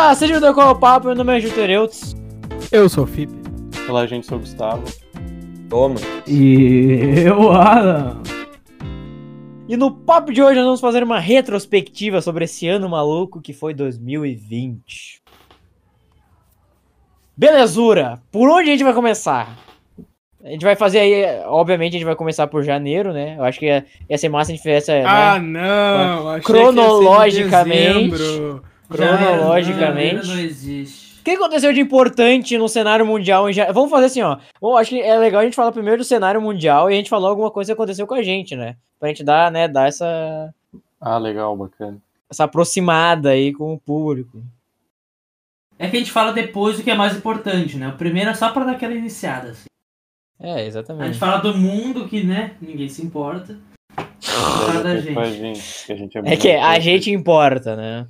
Olá, seja do Qual é o Papo, meu nome é Juter Eutz. Eu sou o Fip. Olá, gente, sou o Gustavo. Toma. E eu, Alan. E no papo de hoje nós vamos fazer uma retrospectiva sobre esse ano maluco que foi 2020. Belezura! Por onde a gente vai começar? A gente vai fazer aí, obviamente a gente vai começar por janeiro, né? Eu acho que ia, ia ser massa a gente fizesse, né? Ah, não! achei que ia ser em Cronologicamente. cronologicamente. Janeiro não existe. O que aconteceu de importante no cenário mundial em ja- Vamos fazer assim, ó. Bom, acho que é legal a gente falar primeiro do cenário mundial e a gente falar alguma coisa que aconteceu com a gente, né? Pra gente dar, né, dar essa, Ah, legal, bacana. essa aproximada aí com o público. É que a gente fala depois o que é mais importante, né? O primeiro é só pra dar aquela iniciada. Assim. É, A gente exatamente. fala do mundo que, né, ninguém se importa. É, com a gente. gente, que a gente é É que a gente importa, né?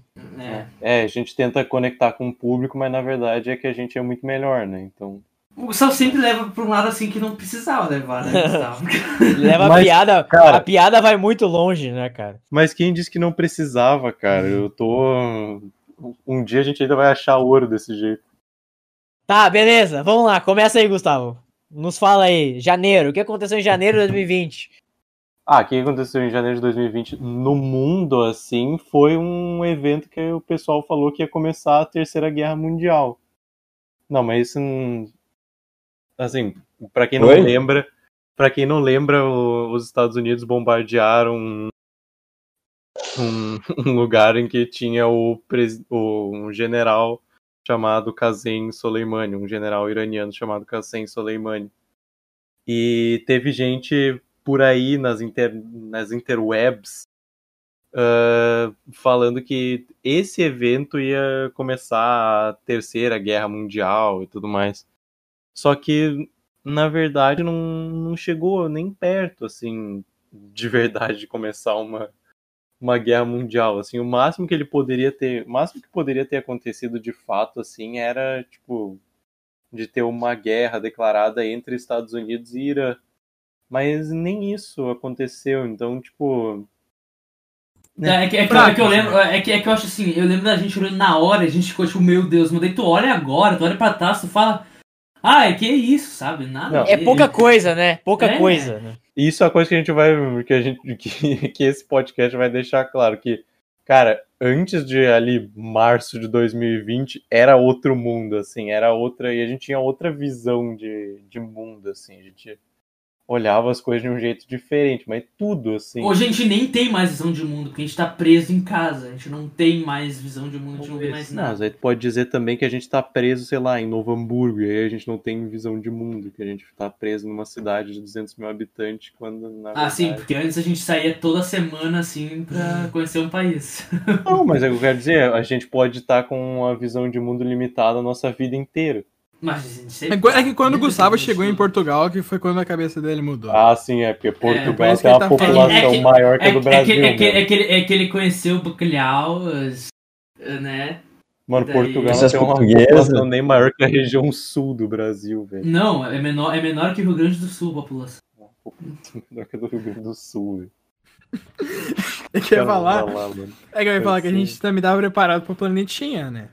É. É, a gente tenta conectar com o público, mas na verdade é que a gente é muito melhor, né? Então. O Gustavo sempre leva pra um lado assim que não precisava levar, né, Gustavo? Leva a Mas, piada. cara- A piada vai muito longe, né, cara? Mas quem disse que não precisava, cara? Eu tô. Um dia a gente ainda vai achar ouro desse jeito. Tá, beleza. Vamos lá. Começa aí, Gustavo. Nos fala aí. Janeiro. O que aconteceu em janeiro de 2020? Ah, o que aconteceu em janeiro de 2020 no mundo, assim, foi um evento que o pessoal falou que ia começar a Terceira Guerra Mundial. Não, mas isso não... Assim, pra quem não Oi? lembra, para quem não lembra, o- os Estados Unidos bombardearam um, um- um lugar em que tinha o, pres- o- um general chamado Qasem Soleimani, um general iraniano chamado Qasem Soleimani. E teve gente por aí nas, inter, nas interwebs ah, falando que esse evento ia começar a terceira guerra mundial e tudo mais. Só que, na verdade, não, não chegou nem perto, assim, de verdade, de começar uma, uma guerra mundial. Assim, o máximo que ele poderia ter, o máximo que poderia ter acontecido de fato, assim, era, tipo, de ter uma guerra declarada entre Estados Unidos e Irã. Mas nem isso aconteceu, então, tipo. É, é que, é, que, é que eu lembro, é que, é que eu acho assim, eu lembro da gente olhando na hora, a gente ficou tipo, meu Deus, mas daí tu olha agora, tu olha pra trás, tu fala, ah, é que é isso, sabe? Nada. É pouca coisa, né? Pouca É. coisa. Né? Isso é a coisa que a gente vai. Que, a gente, que, que esse podcast vai deixar claro. Que, cara, antes de ali, março de 2020, era outro mundo, assim, era outra. E a gente tinha outra visão de, de mundo, assim. A gente olhava as coisas de um jeito diferente, mas tudo, assim. Hoje a gente nem tem mais visão de mundo, porque a gente tá preso em casa. A gente não tem mais visão de mundo, a gente não vê mais Não, nada. mas aí tu pode dizer também que a gente tá preso, sei lá, em Novo Hamburgo, e aí a gente não tem visão de mundo, que a gente tá preso numa cidade de 200 mil habitantes, quando na Ah, sim, verdade- porque antes a gente saía toda semana assim pra conhecer um país. Não, mas é o que eu quero dizer, a gente pode estar com uma visão de mundo limitada a nossa vida inteira. Mas É sempre. qu- É que quando o Gustavo chegou em. Portugal, que foi quando a cabeça dele mudou. Ah, sim, é porque por Portugal isso tem que uma tá população É que- maior que a É, do é, Brasil. que, é, que, né? é, que ele, é que ele conheceu o bacalhau, né? Mano, daí- Portugal Essas tem uma população nem maior que a região sul do Brasil, velho. Não, é menor, é menor que o Rio Grande do Sul, a população. Menor que a do Rio Grande do Sul, velho. É que eu ia falar, vai lá, é que eu ia falar que a gente também tava preparado pro planetinha, né?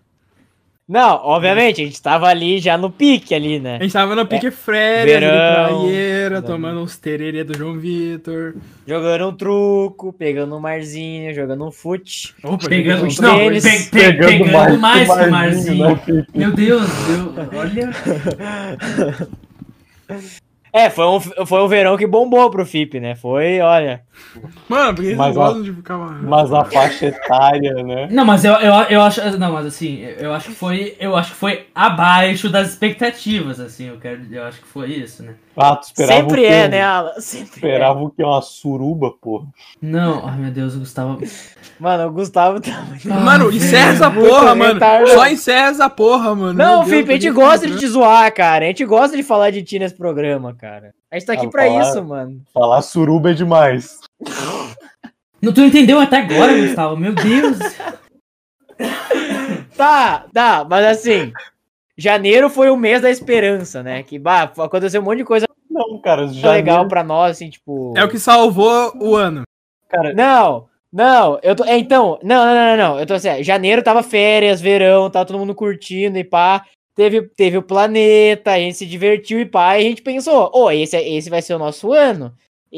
Não, obviamente, a gente tava ali já no pique ali, né? A gente tava no pique férias, ali, verão. praieira, tomando uns tererê do João Vitor. Jogando um truco, pegando um marzinho, jogando um fute. Opa, Pegando, gente, não, tênis, pe- pe- pegando pegando, mais mais, que Marzinho, Marzinho. né, Meu Deus, eu, olha. É, foi um, foi um verão que bombou pro FIP, né? Foi, olha. Mano, por que vocês Mas, gostam ó, de ficar... Mas a faixa etária, né? Não, mas eu, eu, eu acho. Não, mas assim, eu acho que foi. Eu acho que foi abaixo das expectativas, assim, eu quero. Eu acho que foi isso, né? Ah, tu esperava Sempre o quê? é, né, Alan? Sempre é. Esperava o que? Uma suruba, porra. Não, ai meu Deus, o Gustavo. Mano, o Gustavo tá muito. Mano, encerra essa porra, mano. retardado. Só encerra essa porra, mano. Não, Meu Deus, Felipe, a gente gosta de te zoar, cara. A gente gosta de falar de ti nesse programa, cara. A gente tá aqui Ah, pra falar- isso, mano. Falar suruba é demais. Não, tu entendeu até agora, Gustavo? Meu Deus. Tá, tá, mas assim. Janeiro foi o mês da esperança, né? Que bah, aconteceu um monte de coisa Não, cara, já legal pra nós, assim, tipo. É o que salvou o ano. Cara, Não, Não, eu tô. É, então, não, não, não, não. Eu tô assim, janeiro tava férias, verão, tava todo mundo curtindo e pá. Teve, teve o planeta, a gente se divertiu e pá, e a gente pensou, ô, oh, esse, esse vai ser o nosso ano.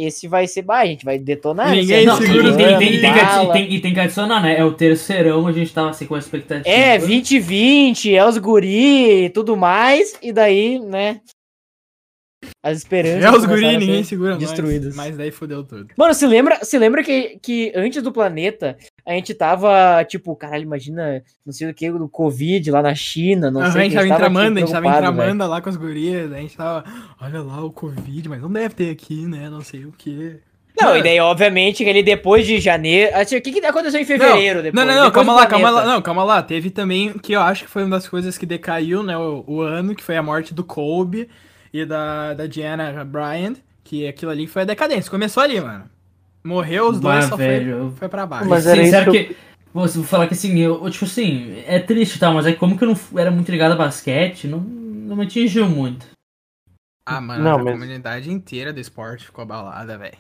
Esse vai ser, bah, a gente vai detonar. Ninguém Não, e, segura e, tem, tem- tem que, tem- e tem que adicionar, né? É o terceirão, a gente tava assim com a expectativa. É, 2020, é os guri e tudo mais, e daí, né? As esperanças. É os guri, a ninguém segura nós, destruídas. Mas daí fodeu tudo. Mano, se lembra, se lembra que, que antes do planeta, a gente tava, tipo, caralho, imagina, não sei o que, do Covid lá na China, não a sei o gente que, tava tipo, entramando, a gente tava entramando lá com as gurias, a gente tava, olha lá o Covid, mas não deve ter aqui, né? Não sei o quê. Não, Mano, e daí, obviamente, que ele depois de janeiro. O que, que aconteceu em fevereiro? Não, depois, não, não, calma lá, calma lá, não, calma lá. Teve também, que eu acho que foi uma das coisas que decaiu, né, o, o ano, que foi a morte do Kobe e da, da Diana Bryant, que aquilo ali foi a decadência. Começou ali, mano. Morreu os dois, Bah, só velho. foi, foi pra baixo. Mas era isso que. Vou vou falar que assim, eu, tipo assim, é triste e tal, mas é como que eu não era muito ligado a basquete, não, não me atingiu muito. Ah, mano, Não, a mas- comunidade inteira do esporte ficou abalada, velho.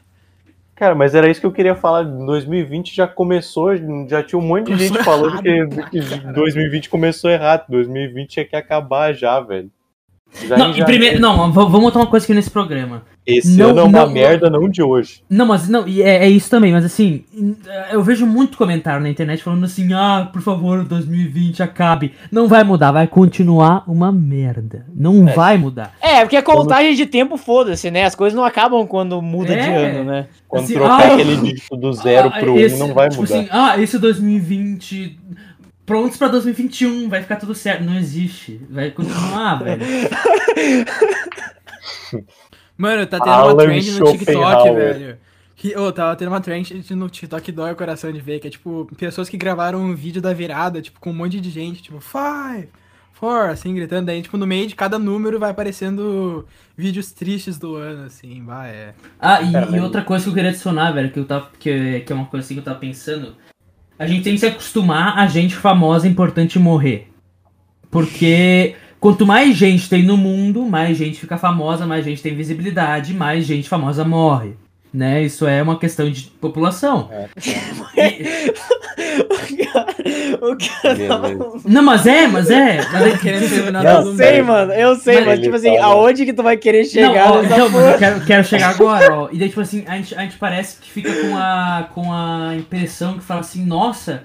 Cara, mas era isso que eu queria falar. 2020 já começou, já tinha um monte de gente falando que, errado, que caralho. 2020 começou errado. 2020 tinha que acabar já, velho. Já Não, janeiro. primeiro, não, v- vamos botar uma coisa aqui nesse programa. Esse não- ano é uma não- merda, não de hoje. Não, mas não, e é, é isso também, mas assim, eu vejo muito comentário na internet falando assim, ah, por favor, 2020 acabe. Não vai mudar, vai continuar uma merda. Não vai mudar. É, porque a contagem de tempo, foda-se, né? As coisas não acabam quando muda de É. ano, né? Quando Assim, trocar ah, aquele dígito do zero Ah, pro um, esse- não vai tipo mudar. assim, ah, esse 2020. Prontos pra 2021, vai ficar tudo certo. Não existe. Vai continuar, velho. Mano, tá tendo Alan uma trend no TikTok, velho. Que, ô, tava tendo uma trend no TikTok que dói o coração de ver, que é tipo, pessoas que gravaram um vídeo da virada, tipo, com um monte de gente, tipo, five, four, assim, gritando. Daí, tipo, no meio de cada número vai aparecendo vídeos tristes do ano, assim, vai, é. Ah, e, e outra coisa que eu queria adicionar, velho, que, eu tava, que, que é uma coisa assim que eu tava pensando. A gente tem que se acostumar a gente famosa importante morrer. Porque quanto mais gente tem no mundo, mais gente fica famosa, mais gente tem visibilidade, mais gente famosa morre. Né? Isso é uma questão de população. É, E- o cara, o cara tava- Beleza. não, mas é, mas é. Mas é Não, Eu sei, mano, eu sei, Mas mas, tipo assim, fala- aonde que tu vai querer chegar não, ó, nessa então, mas porra? eu quero, quero chegar agora, ó. E daí, tipo assim, a gente, a gente parece que fica com a, com a impressão que fala assim, nossa,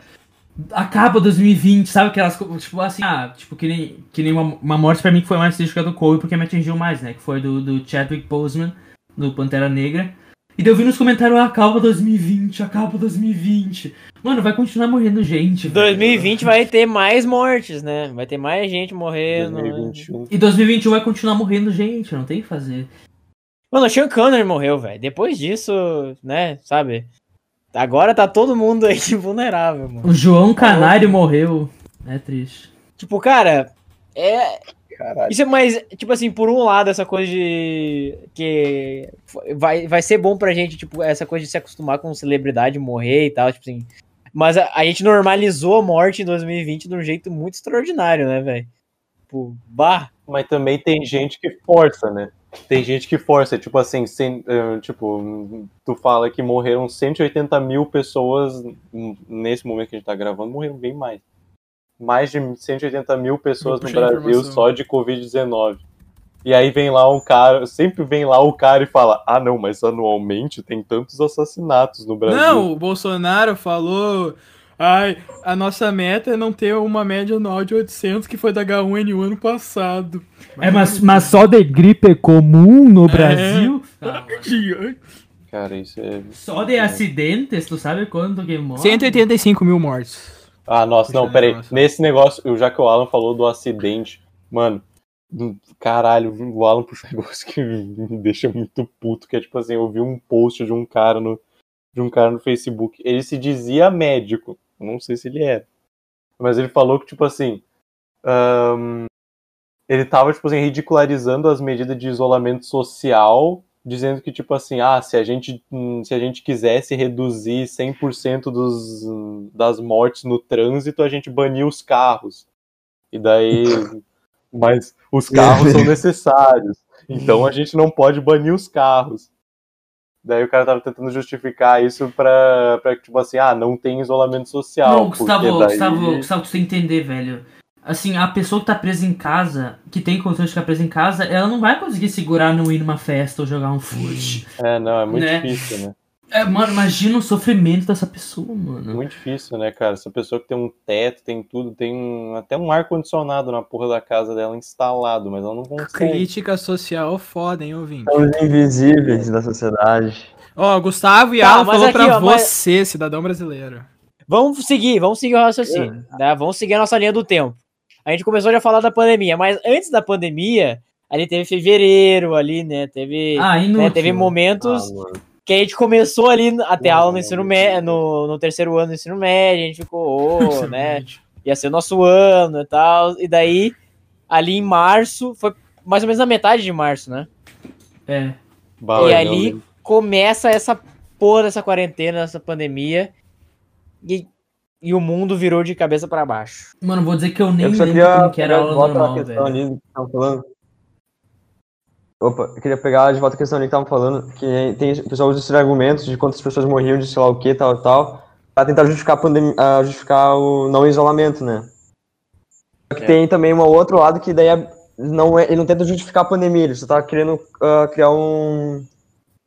acaba 2020, sabe? Aquelas coisas, tipo assim, ah, tipo, que nem, que nem uma, uma morte pra mim que foi mais triste que a do Kobe, porque me atingiu mais, né? Que foi do, do Chadwick Boseman, do Pantera Negra. E daí eu vi nos comentários, ah, acaba 2020, acaba 2020. Mano, vai continuar morrendo gente. velho. 2020 vai ter mais mortes, né? Vai ter mais gente morrendo. né? 2021. E 2021 vai continuar morrendo gente, não tem o que fazer. Mano, o Sean Connery morreu, velho. Depois disso, né, sabe? Agora tá todo mundo aí vulnerável, mano. O João Canário morreu. É triste. Tipo, cara, é. Caralho. Isso é mais, tipo assim, por um lado, essa coisa de. que vai, vai ser bom pra gente, tipo, essa coisa de se acostumar com celebridade morrer e tal, tipo assim. Mas a, a gente normalizou a morte em 2020 de um jeito muito extraordinário, né, velho? Tipo, bah. Mas também tem gente que força, né? Tem gente que força, tipo assim, cem- eh, tipo, tu fala que morreram 180 mil pessoas nesse momento que a gente tá gravando, morreram bem mais. Mais de 180 mil pessoas no Brasil só de Covid-19. E aí vem lá um cara, sempre vem lá o cara e fala: Ah, não, mas anualmente tem tantos assassinatos no Brasil. Não, o Bolsonaro falou. Ai, a nossa meta é não ter uma média anual de 800 que foi da H1N1 ano passado. É, mas, mas só de gripe comum no Brasil? Cara, isso é. Só de acidentes, tu sabe quanto que morre? 185 mil mortes. Ah, nossa, não, Puxa, peraí. negócio. Nesse negócio, já que o Alan falou do acidente, mano, hum, caralho, o Alan puxou um negócio que me deixa muito puto, que é tipo assim, eu vi um post de um cara no, de um cara no Facebook. Ele se dizia médico, não sei se ele era. Mas ele falou que, tipo assim, ahn, ele tava, tipo assim, ridicularizando as medidas de isolamento social, dizendo que, tipo assim, ah, se a gente, hum, se a gente quisesse reduzir 100% dos, das mortes no trânsito, a gente bania os carros. E daí... Mas os carros são necessários. Então a gente não pode banir os carros. Daí o cara tava tentando justificar isso pra, pra tipo assim, ah, não tem isolamento social. Não, Gustavo, daí... Gustavo, Gustavo, tu tem que entender, velho. Assim, a pessoa que tá presa em casa, que tem condições de ficar presa em casa, ela não vai conseguir segurar não ir numa festa ou jogar um fute. É, não, é muito Né? difícil, né? É, mano, imagina o sofrimento dessa pessoa, mano. Muito difícil, né, cara? Essa pessoa que tem um teto, tem tudo, tem um- até um ar-condicionado na porra da casa dela instalado, mas ela não consegue. Crítica social foda, hein, ouvinte? São os invisíveis da sociedade. Ó, Gustavo e Tá, Alan mas falou aqui, pra ó, mas- você, cidadão brasileiro. Vamos seguir, vamos seguir o raciocínio. Tá? Vamos seguir a nossa linha do tempo. A gente começou já a falar da pandemia, mas antes da pandemia, ali teve fevereiro, ali, né? Teve, Ah, né, teve momentos Ah, que a gente começou ali a ter Não, aula no não, ensino não. médio, no, no terceiro ano do ensino médio, a gente ficou, ô, né? Ia ser nosso ano e tal. E daí, ali em março, foi mais ou menos na metade de março, né? É. Bah, e ali lembro. começa essa porra dessa quarentena, essa pandemia. E, e o mundo virou de cabeça pra baixo. Mano, vou dizer que eu nem Eu só lembro queria como que era a aula normal, velho. ali que estavam falando. Opa, eu queria pegar de volta a questão ali que estavam falando, que tem, o pessoal usa esses argumentos de quantas pessoas morriam de sei lá o que, tal, tal, pra tentar justificar, a pandemia, justificar o não isolamento, né? Só que É. tem também um outro lado que daí é- não é, ele não tenta justificar a pandemia, ele só tá querendo ah, criar um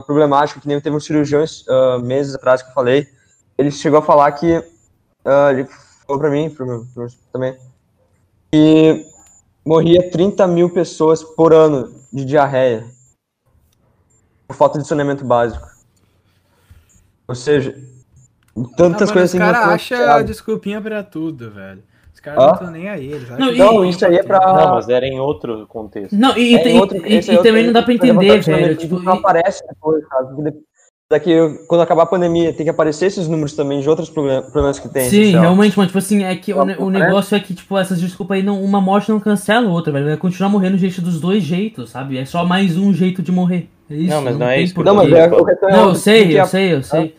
uma problemática, que nem teve um cirurgião ah, meses atrás que eu falei, ele chegou a falar que, ah, ele falou pra mim, pro meu, pro meu também, que morria 30 mil pessoas por ano de diarreia por falta de saneamento básico. Ou seja, tantas Ah, coisas os assim. caras não acham desculpinha pra tudo, velho. Os caras Hã? não estão nem aí, eles Não, e- Não, isso aí é pra. Não, mas era em outro contexto. Não, e, é e- outro- e- é e outro- também não dá pra pra entender, velho. Tipo, não e- aparece depois, sabe? Daqui, quando acabar a pandemia, tem que aparecer esses números também de outros problem- problemas que tem. Sim, realmente, mano, tipo assim, é que o, o parece. negócio é que, tipo, essas desculpas aí, não, uma morte não cancela a outra, velho. Vai continuar morrendo gente dos dois jeitos, sabe? É só mais um jeito de morrer. É isso, Não, mas não é tem isso. Não, mas é, é Não, eu sei, eu sei, eu sei.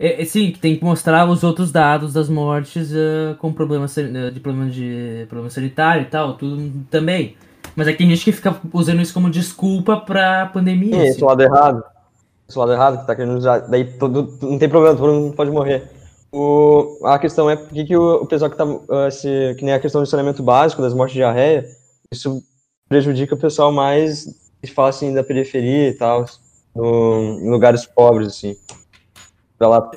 É, é, sim, que tem que mostrar os outros dados das mortes eh, com problemas eh, de problema de problema sanitário e tal, tudo também. Mas é que tem gente que fica usando isso como desculpa pra pandemia. Sim, assim. esse lado errado. Esse lado errado que tá querendo usar. Daí todo, não tem problema, todo mundo pode morrer. O, a questão é por que, que o, o pessoal que tá. ah, se, que nem a questão do saneamento básico, das mortes de diarreia, isso prejudica o pessoal mais que fala assim da periferia e tal, no, em lugares pobres, assim. Pra lá.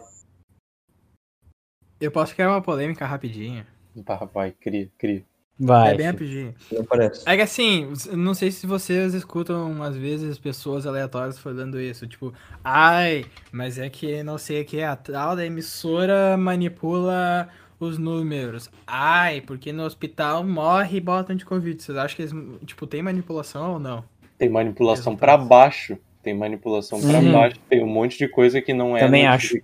Eu posso criar uma polêmica rapidinho. Vai, vai, cria, cria. Vai. é bem rapidinho. Parece. É que assim, não sei se vocês escutam às vezes pessoas aleatórias falando isso, tipo, ai, mas é que não sei o que, a tal da emissora manipula os números. Ai, porque no hospital morre e botam de Covid. Vocês acham que eles, tipo, tem manipulação ou não? Tem manipulação pra baixo. Tem manipulação pra Uhum. baixo. Tem um monte de coisa que não é Também acho.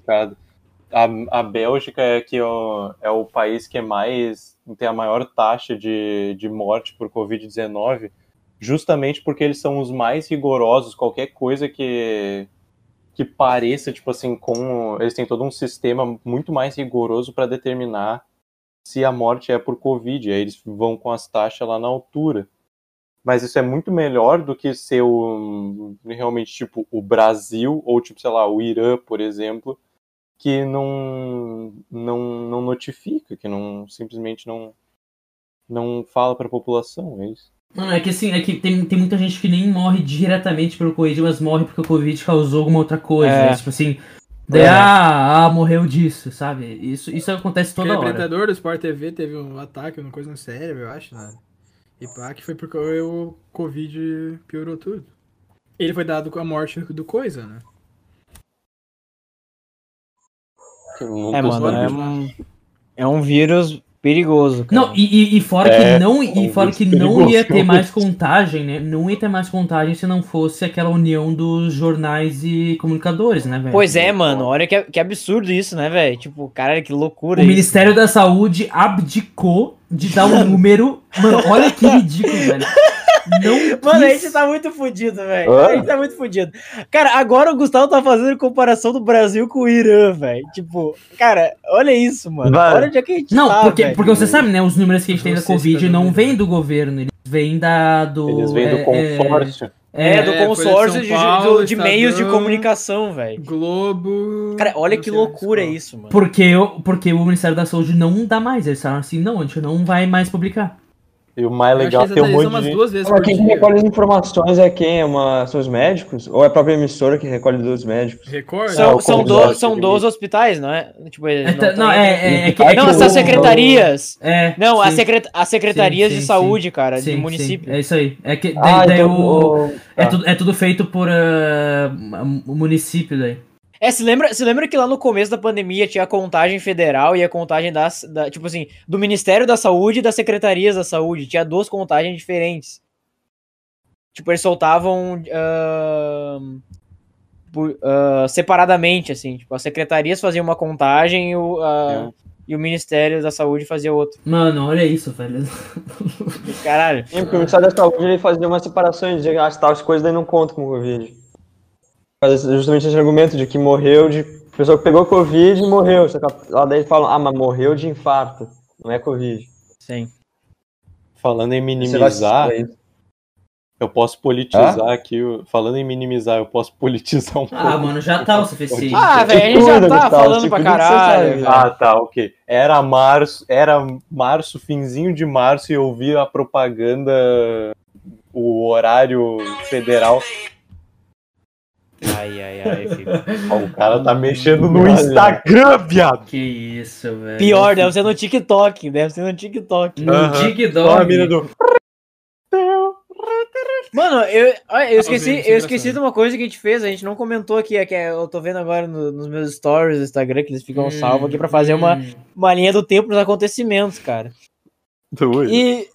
A, a Bélgica é, que ó, é o país que é mais tem a maior taxa de, de morte por Covid-19, justamente porque eles são os mais rigorosos. Qualquer coisa que que pareça tipo assim com eles têm todo um sistema muito mais rigoroso para determinar se a morte é por Covid. Aí eles vão com as taxas lá na altura. Mas isso é muito melhor do que ser o, realmente tipo o Brasil ou tipo, sei lá, o Irã, por exemplo, que não não, não notifica, que não simplesmente não não fala para a população, é isso. Não, é que assim, é que tem, tem muita gente que nem morre diretamente pelo Covid, mas morre porque o Covid causou alguma outra coisa. É. né? Tipo assim, daí, É. ah, ah, morreu disso, sabe? Isso, isso acontece toda Aquele hora. apresentador do Sport TV teve um ataque, uma coisa no cérebro, eu acho, né? E pá, que foi porque o Covid piorou tudo. Ele foi dado com a morte do coisa, né? Eu nunca É, mano, é um, é um vírus perigoso, cara. Não, e, e- e fora É, que não, e fora que vírus não ia perigoso. ter mais contagem, né? Não ia ter mais contagem se não fosse aquela união dos jornais e comunicadores, né, velho? Pois é, mano, olha que, que absurdo isso, né, velho? Tipo, caralho, que loucura O isso. Ministério da Saúde abdicou de dar um número. Mano, olha que ridículo, velho. Não Mano, a gente tá muito fudido, velho. Hã? A gente tá muito fudido. Cara, agora o Gustavo tá fazendo comparação do Brasil com o Irã, velho. Tipo, cara, olha isso, mano. Vai. Olha onde é que a gente Não, tá, porque, porque você sabe, né? Os números que a gente tem da Covid não dando- vêm do governo, eles vêm da. Do, Eles vêm do é, é, consórcio. É, do É, Folha de consórcio de, Paulo, do- de meios de comunicação, velho. Globo. Cara, olha que loucura qual. isso, mano. Porque, o- porque o Ministério da Saúde não dá mais. Eles falaram assim, não, a gente não vai mais publicar. E o mais legal é que tem um monte de duas vezes Mas quem recolhe as informações é quem? É uma, são os médicos? Ou é a própria emissora que recolhe dos médicos? Record? São, o são, do, são de 12 hospitais, não é? Tipo, É, não, tá- não, é, é, é que, é Não, que essas o- secretarias. É, Não, as, secret, as secretarias Sim, de sim, saúde, cara, sim, do sim, município. é isso aí. É que daí, Ah, daí então. o, o- é, tá. tudo, é tudo feito por o município daí. É, se lembra, se lembra que lá no começo da pandemia tinha a contagem federal e a contagem das, da, tipo assim, do Ministério da Saúde e das Secretarias da Saúde. Tinha duas contagens diferentes. Tipo, eles soltavam por- ah, separadamente, assim. Tipo, as secretarias faziam uma contagem e o, ah, e o Ministério da Saúde fazia outra. Mano, olha isso, velho. Caralho. Sim, porque o Ministério da Saúde ele fazia uma separação e dizia que as coisas daí não contam com Covid. Faz justamente esse argumento de que morreu de. Pessoa que pegou Covid e morreu. Só que lá daí falam, ah, mas morreu de infarto. Não é Covid. Sim. Falando em minimizar, eu posso politizar aqui. o- Falando em minimizar, eu posso politizar um Ah, pouco. mano, já tá o suficiente. Ah, velho, a gente já tá Gustavo, falando se pra caralho. Ah, tá, ok. Era março, era março, finzinho de março, e eu vi a propaganda, o horário federal. Ai, ai, ai, filho. O cara tá mexendo no Instagram, viado! Que isso, velho. Pior, deve ser no TikTok. Deve ser no TikTok. No a TikTok. mina do. Mano, eu, eu esqueci, vendo, isso é eu esqueci de uma coisa que a gente fez, a gente não comentou aqui, é que é- eu tô vendo agora no- nos meus stories do Instagram, que eles ficam Hum, salvos aqui pra fazer uma, hum. uma linha do tempo dos acontecimentos, cara. Doido. E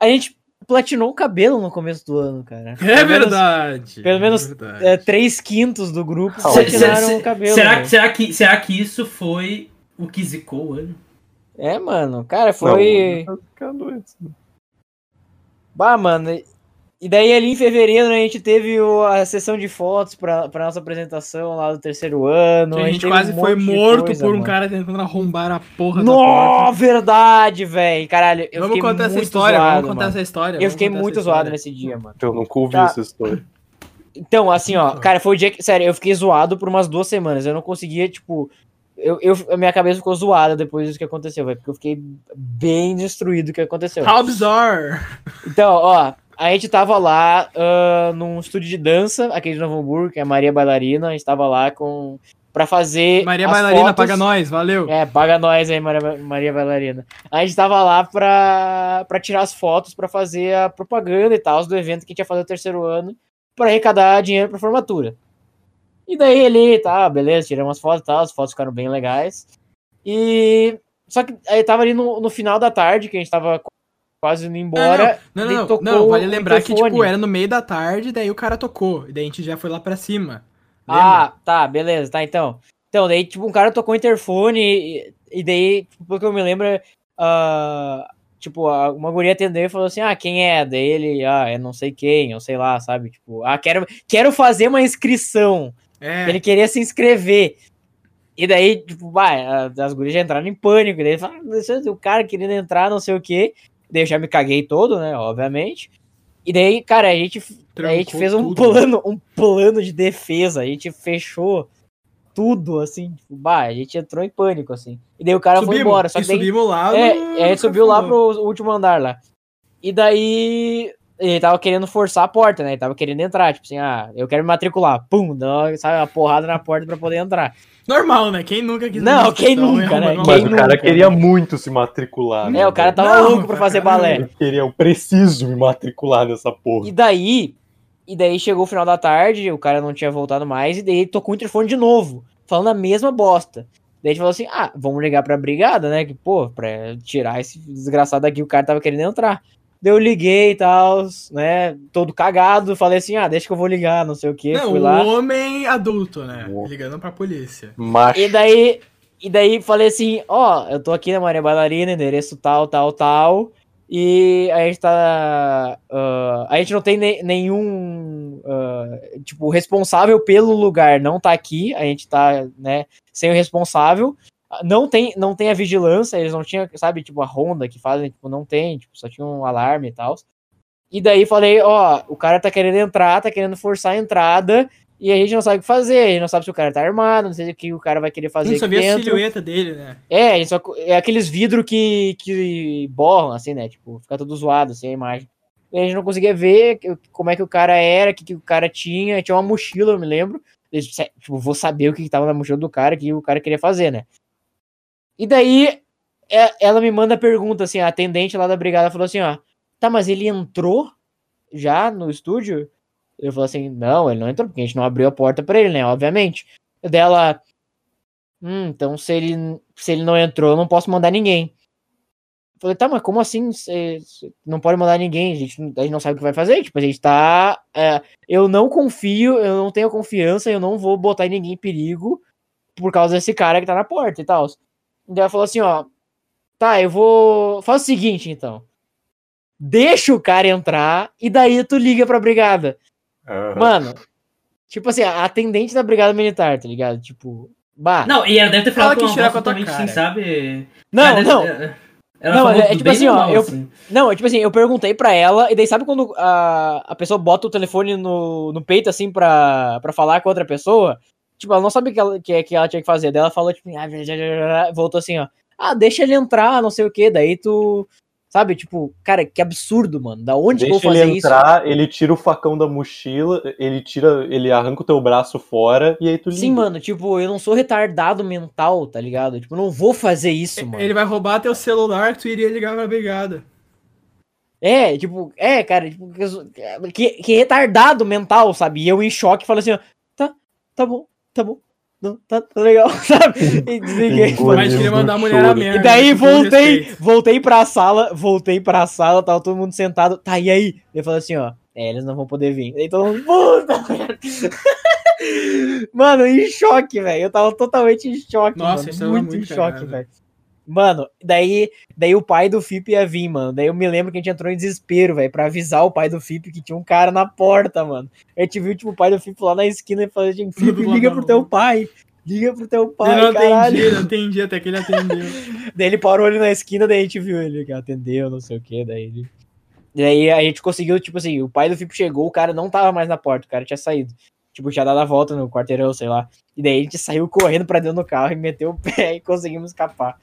a gente platinou o cabelo no começo do ano, cara. É Pelo menos, verdade. pelo menos, é verdade. é, três quintos do grupo Se- platinaram se- o cabelo. será, que- será, que, será que isso foi o que zicou o ano? É, mano, cara, foi... Não, tá ficando isso. Bah, mano. E- daí ali em fevereiro a gente teve o- a sessão de fotos pra, pra nossa apresentação lá do terceiro ano. Que a gente teve quase um foi morto coisa, por um mano. cara tentando arrombar a porra da Nó, porta. verdade, velho. Caralho, eu Vamos contar essa história, zoado, vamos contar mano. essa história. Eu fiquei muito zoado história. nesse dia, mano. Eu nunca ouvi Tá. essa história. Então, assim, ó, cara, foi o dia que. Sério, eu fiquei zoado por umas duas semanas. Eu não conseguia, tipo. Eu, eu, a minha cabeça ficou zoada depois disso que aconteceu, velho. Porque eu fiquei bem destruído do que aconteceu. How bizarre! Então, ó, a gente tava lá ah, num estúdio de dança, aqui de Novo Hamburgo, que é a Maria Bailarina. A gente tava lá com. Pra fazer. Maria Bailarina, fotos- paga nós, valeu. É, paga nós aí, Maria, Maria Bailarina. A gente tava lá pra, pra tirar as fotos, pra fazer a propaganda e tal do evento que a gente ia fazer o terceiro ano, pra arrecadar dinheiro pra formatura. E daí ele, tá, beleza, tiramos as fotos e tal, as fotos ficaram bem legais. E. Só que aí tava ali no, no final da tarde, que a gente tava quase indo embora. Não, não, não, tocou não, vale lembrar que, tipo, era no meio da tarde, daí o cara tocou, e daí a gente já foi lá pra cima. Lembra? Ah, tá, beleza, tá, então. Então, daí, tipo, um cara tocou o interfone e, e daí, tipo, pelo que eu me lembro, ah, tipo, uma guria atendeu e falou assim, ah, quem é? Daí ele, ah, é não sei quem, eu sei lá, sabe? Tipo, ah, quero, quero fazer uma inscrição. É, Ele queria se inscrever. E daí, tipo, vai, as gurias já entraram em pânico. Daí ele fala, "Ah, o cara querendo entrar, não sei o quê. Daí eu já me caguei todo, né, obviamente. E daí, cara, a gente, a gente fez um tudo. plano, um plano de defesa. A gente fechou tudo, assim. Tipo, bah, a gente entrou em pânico, assim. E daí o cara foi subimos, embora. Só que daí, subimos lá é, no- e aí no subiu lá pro último andar lá. E daí ele tava querendo forçar a porta, né? Ele tava querendo entrar, tipo assim, ah, eu quero me matricular. Pum, dá, sabe, uma porrada na porta pra poder entrar. Normal, né? Quem nunca quis Não, quem nunca, é né? Quem Mas o cara nunca, queria né? muito se matricular. né, É, o cara tava Não, louco pra fazer caralho. balé. Eu queria, eu preciso me matricular nessa porra. E daí, e daí chegou o final da tarde, o cara não tinha voltado mais, e daí ele tocou o interfone de novo, falando a mesma bosta. Daí a gente falou assim, ah, vamos ligar pra brigada, né, que, pô, pra tirar esse desgraçado daqui, o cara tava querendo entrar. Daí eu liguei e tal, né, todo cagado, falei assim, ah, deixa que eu vou ligar, não sei o que, Não, fui lá. homem adulto, né? Uou. Ligando pra polícia. Macho. E daí, e daí falei assim, ó, eu tô aqui na Maria Bailarina, endereço tal, tal, tal, e a gente tá, ah, a gente não tem ne- nenhum, ah, tipo, responsável pelo lugar não tá aqui, a gente tá, né, sem o responsável, não tem, não tem a vigilância, eles não tinham, sabe, tipo, a ronda que fazem, tipo, não tem, tipo, só tinha um alarme e tal. E daí falei, ó, o cara tá querendo entrar, tá querendo forçar a entrada, e a gente não sabe o que fazer, a gente não sabe se o cara tá armado, não sei o que o cara vai querer fazer aqui vê a silhueta dele, né? É, só, é aqueles vidros que, que borram, assim, né? Tipo, fica tudo zoado, assim, a imagem. E a gente não conseguia ver como é que o cara era, o que, que o cara tinha. Tinha uma mochila, eu me lembro. Eu, Tipo, vou saber o que, que tava na mochila do cara, o que o cara queria fazer, né? E daí, é- ela me manda a pergunta, assim, a atendente lá da brigada falou assim, ó. Tá, mas ele entrou já no estúdio? Eu falei assim, não, ele não entrou, porque a gente não abriu a porta pra ele, né? Obviamente. Dela, hum, então se ele, se ele não entrou, eu não posso mandar ninguém. Eu falei, tá, mas como assim? Cê, cê não pode mandar ninguém, a gente, não- a gente não sabe o que vai fazer. Tipo, a gente tá. é, eu não confio, eu não tenho confiança, eu não vou botar ninguém em perigo por causa desse cara que tá na porta e tal. Daí ela falou assim, ó. Tá, eu vou. Faz o seguinte, então. Deixa o cara entrar e daí tu liga pra brigada. Aham. Mano, tipo assim, a atendente da brigada militar, tá ligado? Tipo, bah. Não, e ela deve ter Ela falado tirar voz com a tua assim, sabe? não, Ela não. Ela, ela Não, falou é- é tipo assim, ó, normal, eu- assim. Não, é tipo assim, eu perguntei pra ela, e daí sabe quando a, a pessoa bota o telefone no, no peito, assim, pra, pra falar com outra pessoa? Tipo, ela não sabe o que ela, que, é que ela tinha que fazer. Daí ela falou, tipo, ah, já, já, já, já, voltou assim, ó. Ah, deixa ele entrar, não sei o que. Daí tu. Sabe, tipo, cara, que absurdo, mano. Da onde que eu Deixa vou ele fazer isso? entrar, ele tira o facão da mochila, ele tira, ele arranca o teu braço fora e aí tu liga. Sim, mano, tipo, eu não sou retardado mental, tá ligado? Tipo, não vou fazer isso, mano. Ele vai roubar teu celular que tu iria ligar pra brigada. É, tipo, é, cara, tipo, que, que, retardado mental, sabe? E eu em choque falei assim, ó, tá, tá bom, tá bom, não, tá, tá legal, sabe? E desliguei. Mas queria mandar a mulher a merda. E daí todo voltei, voltei pra sala, voltei pra sala, tava todo mundo sentado, tá, e aí? Eu falei assim, ó, é, eles não vão poder vir. Daí todo mundo, puta merda. Mano, em choque, velho, eu tava totalmente em choque, Nossa, mano, muito, muito em choque, velho. Mano, daí, daí o pai do FIP ia vir, mano. Daí eu me lembro que a gente entrou em desespero, velho, pra avisar o pai do FIP que tinha um cara na porta, mano. A gente viu, tipo, o pai do FIP lá na esquina e falou assim, FIP, Do liga pro teu pai. Liga pro teu pai, Ele não caralho. atendia, não atendia, até que ele atendeu. Daí ele parou ali na esquina, daí a gente viu ele que atendeu, não sei o que, daí ele. Daí a gente conseguiu, tipo assim, o pai do Fipo chegou, o cara não tava mais na porta, o cara tinha saído. Tipo, tinha dado a volta no quarteirão, sei lá. E daí a gente saiu correndo pra dentro do carro e meteu o pé e conseguimos escapar.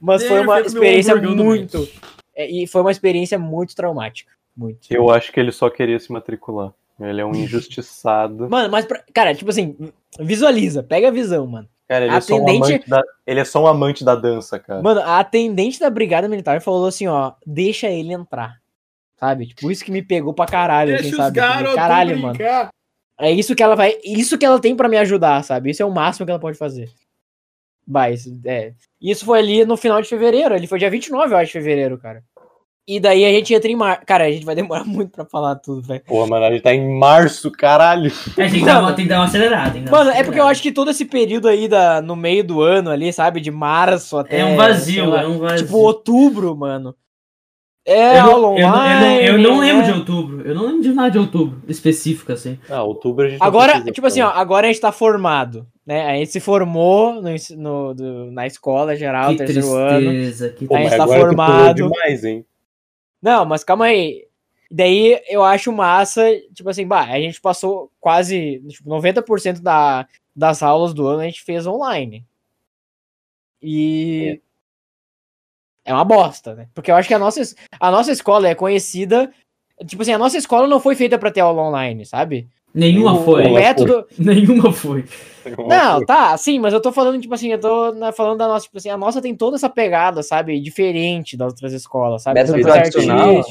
Mas foi uma experiência muito. é, e foi uma experiência muito traumática. Muito. Eu acho que ele só queria se matricular. Ele é um injustiçado. Mano, mas, pra- cara, tipo assim, visualiza, pega a visão, mano. Cara, ele é, só um Atendente- amante da, ele é só um amante da dança, cara. Mano, a atendente da brigada militar falou assim, ó, deixa ele entrar. Sabe? Tipo, isso que me pegou pra caralho, assim, Deixa os sabe? Garotos caralho, mano. brincar. É isso que ela vai. Isso que ela tem pra me ajudar, sabe? Isso é o máximo que ela pode fazer. Vai, isso, é. Isso foi ali no final de fevereiro. Ele foi dia 29, eu acho, de fevereiro, cara. E daí a gente entra em mar. Cara, a gente vai demorar muito pra falar tudo, velho. Pô, mano, a gente tá em março, caralho. É, tem, que dar uma, tem que dar uma acelerada. tem que dar uma Mano, é porque eu acelerada. acho que todo esse período aí da, no meio do ano ali, sabe? De março até. É um vazio, lá, é um vazio. Tipo, outubro, mano. É, eu, não, aula eu, não, eu, não, online, eu não lembro né? de outubro. Eu não lembro de nada de outubro específico, assim. Ah, outubro a gente Agora, tipo assim, ó, agora a gente tá formado, né? A gente se formou no, no- do- na escola geral, que terceiro ano. tristeza. Que Pô, a gente tá formado. demais, hein? Não, mas calma aí. Daí eu acho massa, tipo assim, bah, a gente passou quase, tipo, 90% da, das aulas do ano a gente fez online. E é uma bosta, né? Porque eu acho que a nossa, a nossa escola é conhecida, tipo assim, a nossa escola não foi feita pra ter aula online, sabe? Nenhuma o, foi. O método, Nenhuma foi. Não, tá, sim, mas eu tô falando, tipo assim, eu tô né, falando da nossa, tipo assim, a nossa tem toda essa pegada, sabe, diferente das outras escolas, sabe? Método tradicional.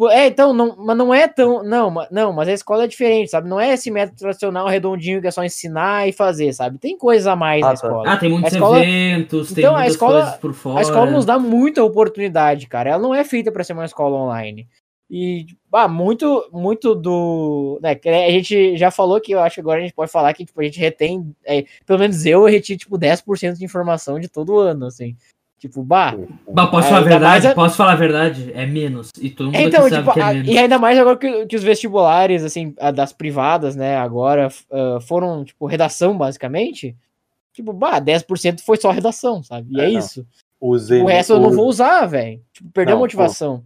Tipo, é, então, não, mas não é tão, não, ma- não, mas a escola é diferente, sabe? Não é esse método tradicional redondinho que é só ensinar e fazer, sabe? Tem coisa a mais Ah, na tá. Ah, escola. tem muitos A escola- eventos, tem Então, a muitas escola- coisas por fora. A escola nos dá muita oportunidade, cara. Ela não é feita pra ser uma escola online. E, ah, muito, muito do. Né, a gente já falou que eu acho que agora a gente pode falar que tipo, a gente retém. é, pelo menos eu reti, tipo, 10% de informação de todo ano, assim. Tipo, bah. Bah, posso É, falar a verdade? a- Posso falar a verdade? É menos. E todo mundo então, sabe tipo, que é a- menos. e ainda mais agora que, que os vestibulares, assim, a das privadas, né, agora ah, foram, tipo, redação, basicamente. Tipo, bah, 10% foi só redação, sabe? E é, É, isso. Os O resto eu não vou usar, velho. Tipo, perdeu a Não, motivação.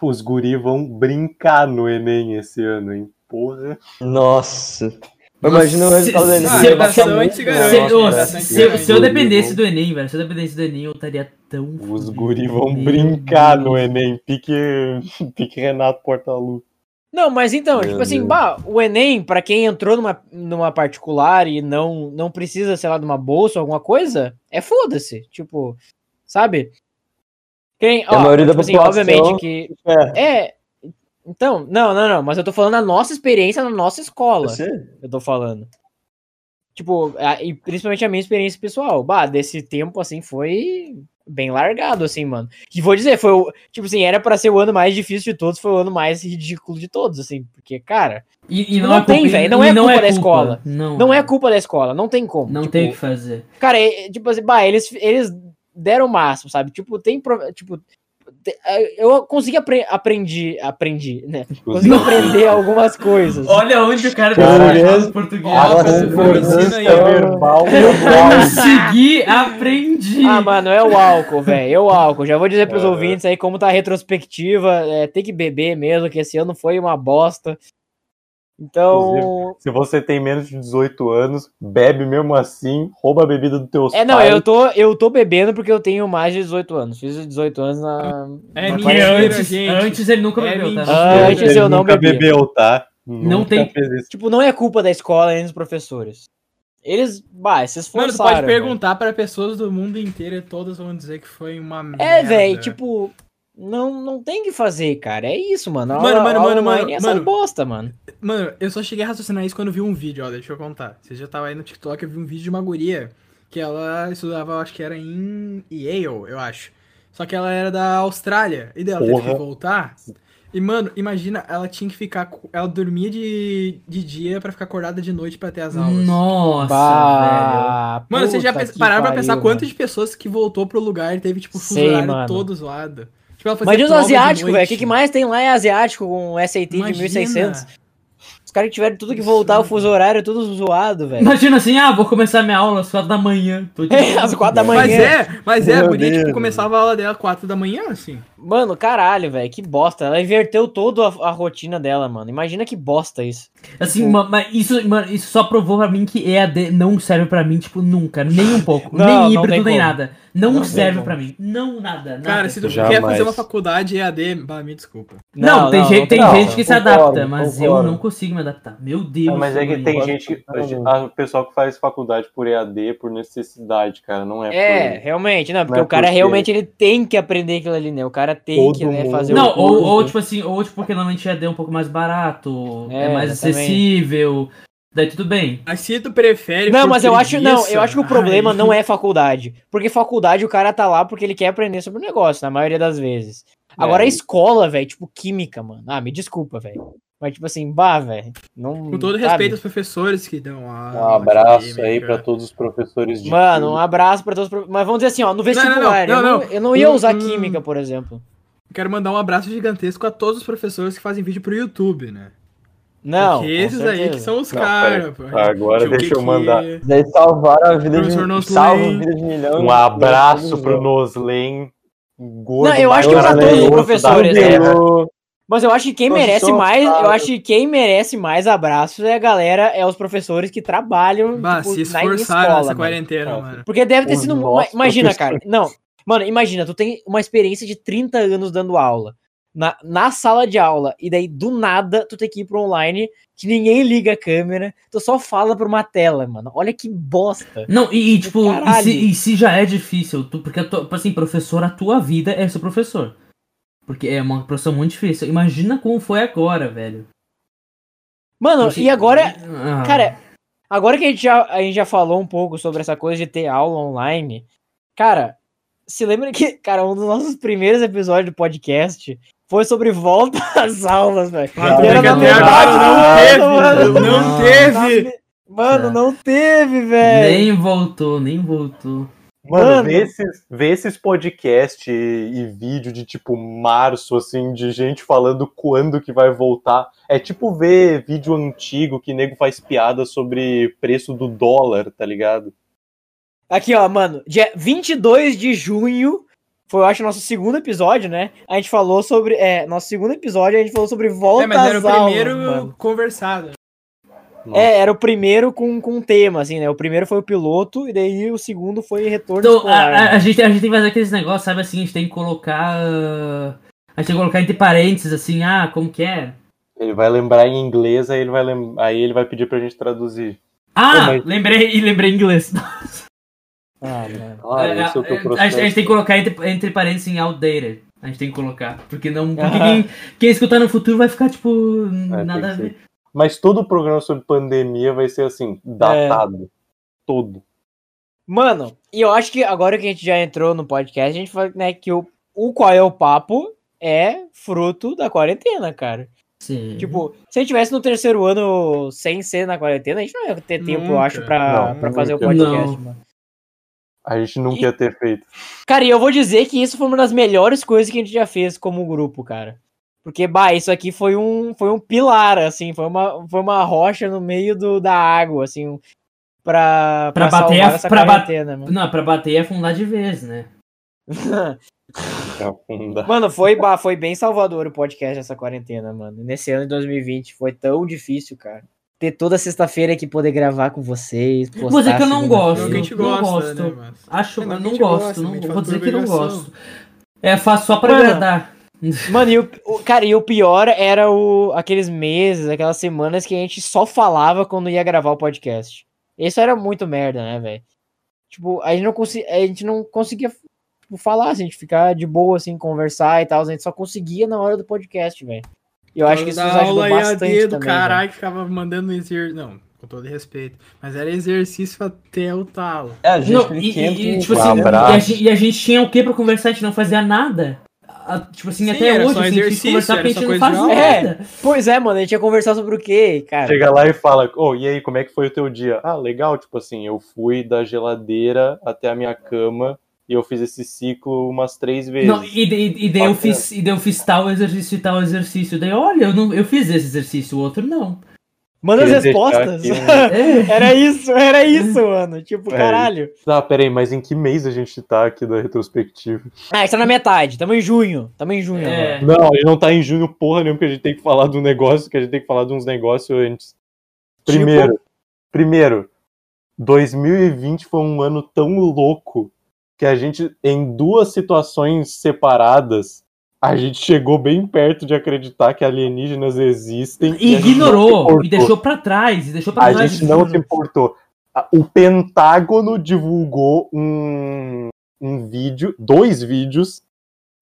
Os guri vão brincar no Enem esse ano, hein? Porra. Nossa. Imagina o resultado do Enem. Se- se- se Se, né? eu- garante. se eu dependesse do Enem, velho, se eu dependesse do Enem, eu estaria tão. Os guri vão Meu brincar no Enem. Pique, pique Renato Portaluppi. Não, mas então, Meu tipo assim, bah, o Enem, pra quem entrou numa, numa particular e não, não precisa, sei lá, de uma bolsa ou alguma coisa, é foda-se. Tipo, sabe? Quem, a maioria da população- obviamente que. É. É. Então, não, não, não, mas eu tô falando a nossa experiência na nossa escola. Você? Eu tô falando. Tipo, a- e principalmente a minha experiência pessoal. Bah, desse tempo, assim, foi bem largado, assim, mano. Que vou dizer, foi o. Tipo assim, era pra ser o ano mais difícil de todos, foi o ano mais ridículo de todos, assim. Porque, cara, E, e Não é tem, culpa- velho, e não é culpa da escola. Não, não é culpa da escola, não tem como. Não Tipo, tem o que fazer. Cara, é- tipo assim, bah, eles, eles deram o máximo, sabe? Tipo, tem. Tipo, eu consegui apre aprendi, aprendi, né? Consegui aprender algumas coisas. Olha onde o cara o português. É verbal. Consegui, aprendi. Ah, mano, é o álcool, velho. É o álcool. Já vou dizer pros É. ouvintes aí como tá a retrospectiva. É, tem que beber mesmo, que esse ano foi uma bosta. Então. Se você tem menos de 18 anos, bebe mesmo assim, rouba a bebida dos teus É, não, pais. eu tô, eu tô bebendo porque eu tenho mais de 18 anos. Fiz 18 anos na. É na quarentena. antes, gente. antes ele nunca É bebeu, tá? mentira. Antes Ele eu não nunca bebia. bebeu, tá? Não Nunca tem- fez isso. Tipo, não é culpa da escola nem dos professores. Eles, bah, se esforçaram. Mano, tu pode perguntar pra pessoas do mundo inteiro e todas vão dizer que foi uma merda. É, velho, tipo, não, não tem o que fazer, cara. É isso, mano. Mano, aula- mano, aula mano, mano, é essa mano. bosta, mano. Mano, eu só cheguei a raciocinar isso quando eu vi um vídeo, ó, deixa eu contar. Você já tava aí no TikTok, eu vi um vídeo de uma guria que ela estudava, eu acho que era em Yale, eu acho. Só que ela era da Austrália, e daí ela teve que voltar. E, mano, imagina, ela tinha que ficar. Ela dormia de, de dia pra ficar acordada de noite pra ter as aulas. Nossa, velho. Bah, Mano, vocês já pararam pra pensar mano. quantas de pessoas que voltou pro lugar e teve, tipo, fuso Sei, horário mano. todo zoado. Tipo, os prova de asiáticos, velho. O que, que mais tem lá é asiático com SAT de Imagina. 1600. Os caras tiveram tudo que voltar, o fuso horário, tudo zoado, velho. Imagina assim, ah, vou começar minha aula às quatro da manhã. Tô de É, às quatro da manhã. Mas é, mas é, a Meu guria, tipo, começava a aula dela 4 da manhã, assim. Mano, caralho, velho. Que bosta. Ela inverteu toda a, a rotina dela, mano. Imagina que bosta isso. Assim, Tipo- ma- mas isso, mano, isso só provou pra mim que EAD não serve pra mim, tipo, nunca. Nem um pouco. Não, nem não híbrido, nem como. nada. Não, Não serve pra mim. Não, nada. nada. Cara, se tu Jamais. quer fazer uma faculdade EAD, bah, me desculpa. Não, tem, gente, tem não, gente que se concordo, adapta, mas eu não consigo me adaptar. Meu Deus. Não, mas é que tem gente que. O pessoal que faz faculdade por EAD por necessidade, cara. Não é, É, por. realmente. Não, porque Não é o cara porque- realmente ele tem que aprender aquilo ali, né? O cara tem Todo que né, fazer o Não, ou, curso. ou tipo assim, ou tipo porque normalmente EAD é um pouco mais barato, é, É, mais exatamente. acessível. Daí tudo bem. Mas se tu prefere. Não, mas eu acho, não, preguiça, eu acho que o problema ai, não é faculdade. Porque faculdade o cara tá lá porque ele quer aprender sobre o negócio, na maioria das vezes. Agora É. a escola, velho, tipo química, mano. Ah, me desculpa, velho. Mas tipo assim, bah, velho. Não. Com todo sabe? respeito aos professores que dão Um aula abraço aí pra todos os professores de. Mano, um abraço pra todos os Mas vamos dizer assim, ó, no não, vestibular, não, eu, não. não, eu não ia usar hum. química, por exemplo. Quero mandar um abraço gigantesco a todos os professores que fazem vídeo pro YouTube, né? Não. Porque esses aí que são os Não, caras, pô. Agora Tio deixa eu mandar. Daí salvaram a vida Professor de Noslen. salva a vida de milhão. Um abraço pro Noslen. Gordo, Não, eu acho que pra todos os professores, né? Mas eu acho que quem Professor merece mais, eu acho que quem merece mais abraços é a galera, é os professores que trabalham Bah, tipo, se na esforçaram escola, nessa mano. quarentena, mano. Porque deve ter sido. Imagina, cara. professores. Não. Mano, imagina, tu tem uma experiência de 30 anos dando aula. Na, na sala de aula. E daí, do nada, tu tem que ir pro online, que ninguém liga a câmera. Tu só fala pra uma tela, mano. Olha que bosta. Não, e, e, tipo, e se, e se já é difícil, tu, porque, tua- assim, professor, a tua vida é ser professor. Porque é uma profissão muito difícil. Imagina como foi agora, velho. Mano, e agora. Ah. Cara, agora que a gente, já, a gente já falou um pouco sobre essa coisa de ter aula online, cara, se lembra que, cara, um dos nossos primeiros episódios do podcast foi sobre volta às aulas, velho. Ah, era brincando, na metade não teve, mano. não Não. teve. Mano, É. não teve, velho. Nem voltou, nem voltou. Mano, Mano. vê esses, vê esses podcast e, e vídeo de tipo março, assim, de gente falando quando que vai voltar. É tipo ver vídeo antigo que nego faz piada sobre preço do dólar, tá ligado? Aqui, ó, mano, dia 22 de junho foi, eu acho, nosso segundo episódio, né? A gente falou sobre. É, nosso segundo episódio, a gente falou sobre volta É, mas era às o primeiro mano. conversado. Nossa. É, era o primeiro com, com tema, assim, né? O primeiro foi o piloto, e daí o segundo foi retorno Então, a, escolar. a- né? a gente, a gente tem que fazer aqueles negócios, sabe assim, a gente tem que colocar. ah, A gente tem que colocar entre parênteses, assim, ah, como que é? Ele vai lembrar em inglês, aí ele vai, lem... aí ele vai pedir pra gente traduzir. Ah, lembrei e lembrei em inglês. Ah, mano. Claro, É, esse é o teu é, a, processo. gente, a gente tem que colocar entre, entre parênteses em outdated. A gente tem que colocar. Porque não. Porque Aham. quem, quem escutar no futuro vai ficar, tipo, É, nada a ver. ser. Mas todo o programa sobre pandemia vai ser assim, datado. Todo. Mano, e eu acho que agora que a gente já entrou no podcast, a gente fala, né, que o, o Qual é o Papo é fruto da quarentena, cara. Sim. Tipo, se a gente tivesse no terceiro ano sem ser na quarentena, a gente não ia ter tempo, eu Nunca. acho, pra, Não, pra fazer o podcast, Não. mano. A gente nunca E- ia ter feito. Cara, e eu vou dizer que isso foi uma das melhores coisas que a gente já fez como grupo, cara. Porque, bah, isso aqui foi um, foi um pilar, assim, foi uma, foi uma rocha no meio do, da água, assim, pra, Pra bater salvar a- essa pra ba- quarentena, mano. Não, pra bater é afundar de vez, né? Mano, foi, bah, foi bem salvador o podcast essa quarentena, mano. Nesse ano de 2020 foi tão difícil, cara. Ter toda sexta-feira aqui poder gravar com vocês. Vou dizer que eu não gosto. Não que a gente não gosta, gosto. né, mas... Acho, É, não eu que não gosto. gosta, não, gente vou dizer que não gosto. É, faço só pra Mano, agradar. Mano, e o, o- cara, e o pior era o, aqueles meses, aquelas semanas que a gente só falava quando ia gravar o podcast. Isso era muito merda, né, velho? Tipo, a gente não, consegui, a gente não conseguia tipo, falar, assim, a gente ficar de boa, assim, conversar e tal. A gente só conseguia na hora do podcast, velho. E eu acho que isso nos ajudou aula bastante EAD do também. caralho que ficava mandando exercício. Não, com todo respeito. Mas era exercício até o talo. É, a gente Não, e, e- tipo Um assim, e a, gente, e a gente tinha o que pra conversar? A gente não fazia nada. A- tipo assim, Sim, até hoje assim, a gente conversar porque a gente não faz nada. Pois é, mano, a gente ia conversar sobre o quê, cara? Chega lá e fala, ô, e aí, como é que foi o teu dia? Ah, legal, tipo assim, eu fui da geladeira até a minha cama e eu fiz esse ciclo umas três vezes. Não, e, e, e daí eu fiz, e daí eu fiz tal exercício e tal exercício. Daí, olha, eu, não, eu fiz esse exercício, o outro não. Manda as respostas. aqui um- É. era isso, era isso, mano. Tipo, É caralho. Ah, peraí, mas em que mês a gente tá aqui da retrospectiva? Ah, está na metade. Tamo em junho. Tamo em junho É. Não, a gente não tá em junho porra nenhuma, porque a gente tem que falar do negócio, que a gente tem que falar de uns negócios antes. Tipo? Primeiro, primeiro, 2020 foi um ano tão louco que a gente, em duas situações separadas, a gente chegou bem perto de acreditar que alienígenas existem. E a se ignorou, e deixou pra trás, e deixou pra A trás. gente não se importou. A- O Pentágono divulgou um, um vídeo, dois vídeos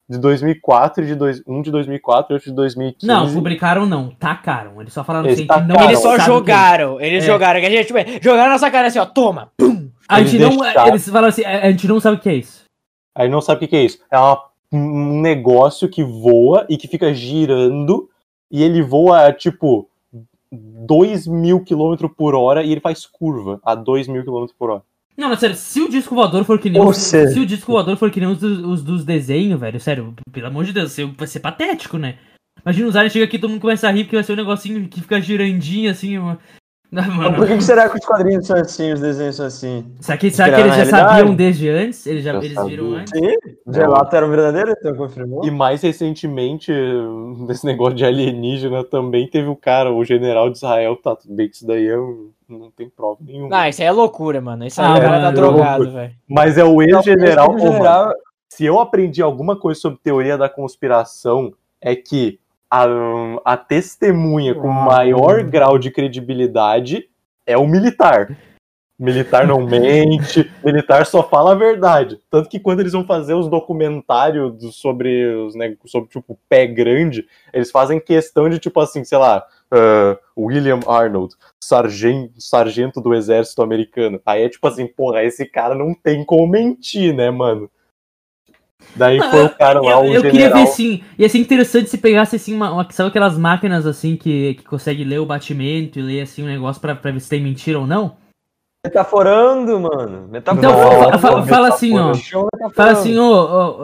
de 2004, e de dois, um de 2004 e outro de 2015. Não, publicaram não, tacaram. Eles só falaram Eles assim, não. Eles só jogaram. Eles É. jogaram. Que a gente, tipo, jogaram na nossa cara assim, ó. Toma. Pum. A gente Eles não, deixaram. eles falaram assim, a a gente não sabe o que é isso. Aí não sabe o que, que é isso. É uma- um negócio que voa e que fica girando, e ele voa tipo 2 mil km por hora e ele faz curva a 2 mil km por hora. Não, não, sério, se o disco voador for que nem os, seja- se o disco voador for que nem os, dos- os dos desenhos, velho, sério, pelo amor de Deus, vai ser patético, né? Imagina os aliens chega aqui e todo mundo começa a rir porque vai ser um negocinho que fica girandinho assim, uma... Não, Por que, que será que os quadrinhos são assim, os desenhos são assim? será que, será que eles já realidade? sabiam desde antes? Eles já Já eles viram antes? Sim, Gelato era um verdadeiro, então confirmou? E mais recentemente, nesse negócio de alienígena, também teve o cara, o general de Israel, tá tudo bem que isso daí é um- não tem prova nenhuma. Não, isso aí é loucura, mano. Isso aí Ah, o cara tá drogado, velho. Mas é o ex-general. General, se eu aprendi alguma coisa sobre teoria da conspiração, é que a, a testemunha com maior grau de credibilidade é o militar. Militar não mente, militar só fala a verdade. Tanto que quando eles vão fazer os documentários do- sobre os né, sobre tipo pé grande, eles fazem questão de tipo assim, sei lá, ah, William Arnold, sargento, sargento do exército americano. Aí é tipo assim, porra, esse cara não tem como mentir, né, mano? Daí foi o cara lá, Eu, o eu general. queria ver assim, ia ser interessante se pegasse assim, uma, uma- sabe aquelas máquinas assim que, que consegue ler o batimento e ler assim um negócio pra, pra ver se tem mentira ou não? metaforando, mano. Então, Metaforando. fa- fa- fala assim, ó. Fala assim, ô,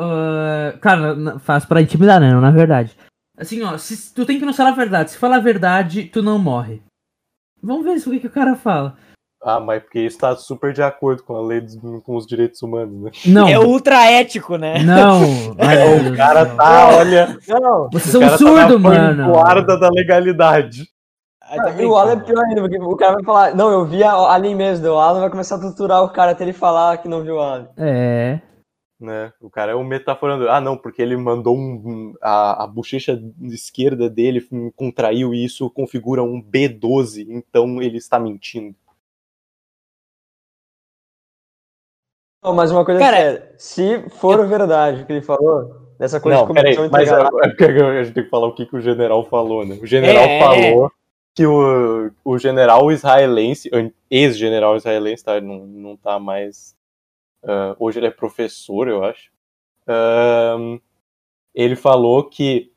cara, faz pra intimidar, né? Não, na verdade. Assim, ó, se, tu tem que não falar a verdade. Se falar a verdade, tu não morre. Vamos ver isso, o que, que o cara fala. Ah, mas porque isso tá super de acordo com a lei dos, com os direitos humanos, né? Não, É ultra ético, né? não. Deus O cara céu. tá, olha. Não, Vocês são cara surdos, tá mano. guarda da legalidade. Ah, tá o Alan é pior ainda, porque o cara vai falar, não, eu vi a- ali mesmo, o Alan vai começar a torturar o cara até ele falar que não viu o Alan. É. Né? O cara é um metaforando. Ah, não, porque ele mandou um. a, a bochecha esquerda dele contraiu e isso configura um B12, então ele está mentindo. Não, mas uma coisa Cara, séria, se for verdade o que ele falou, dessa coisa Não, de peraí, intergaláctica, é, é porque a gente tem que falar o que, que o general falou, né? O general É. falou que o, o general israelense, ex-general israelense, tá? Não, não tá mais. ah, hoje ele é professor, eu acho. Ahn, ele falou que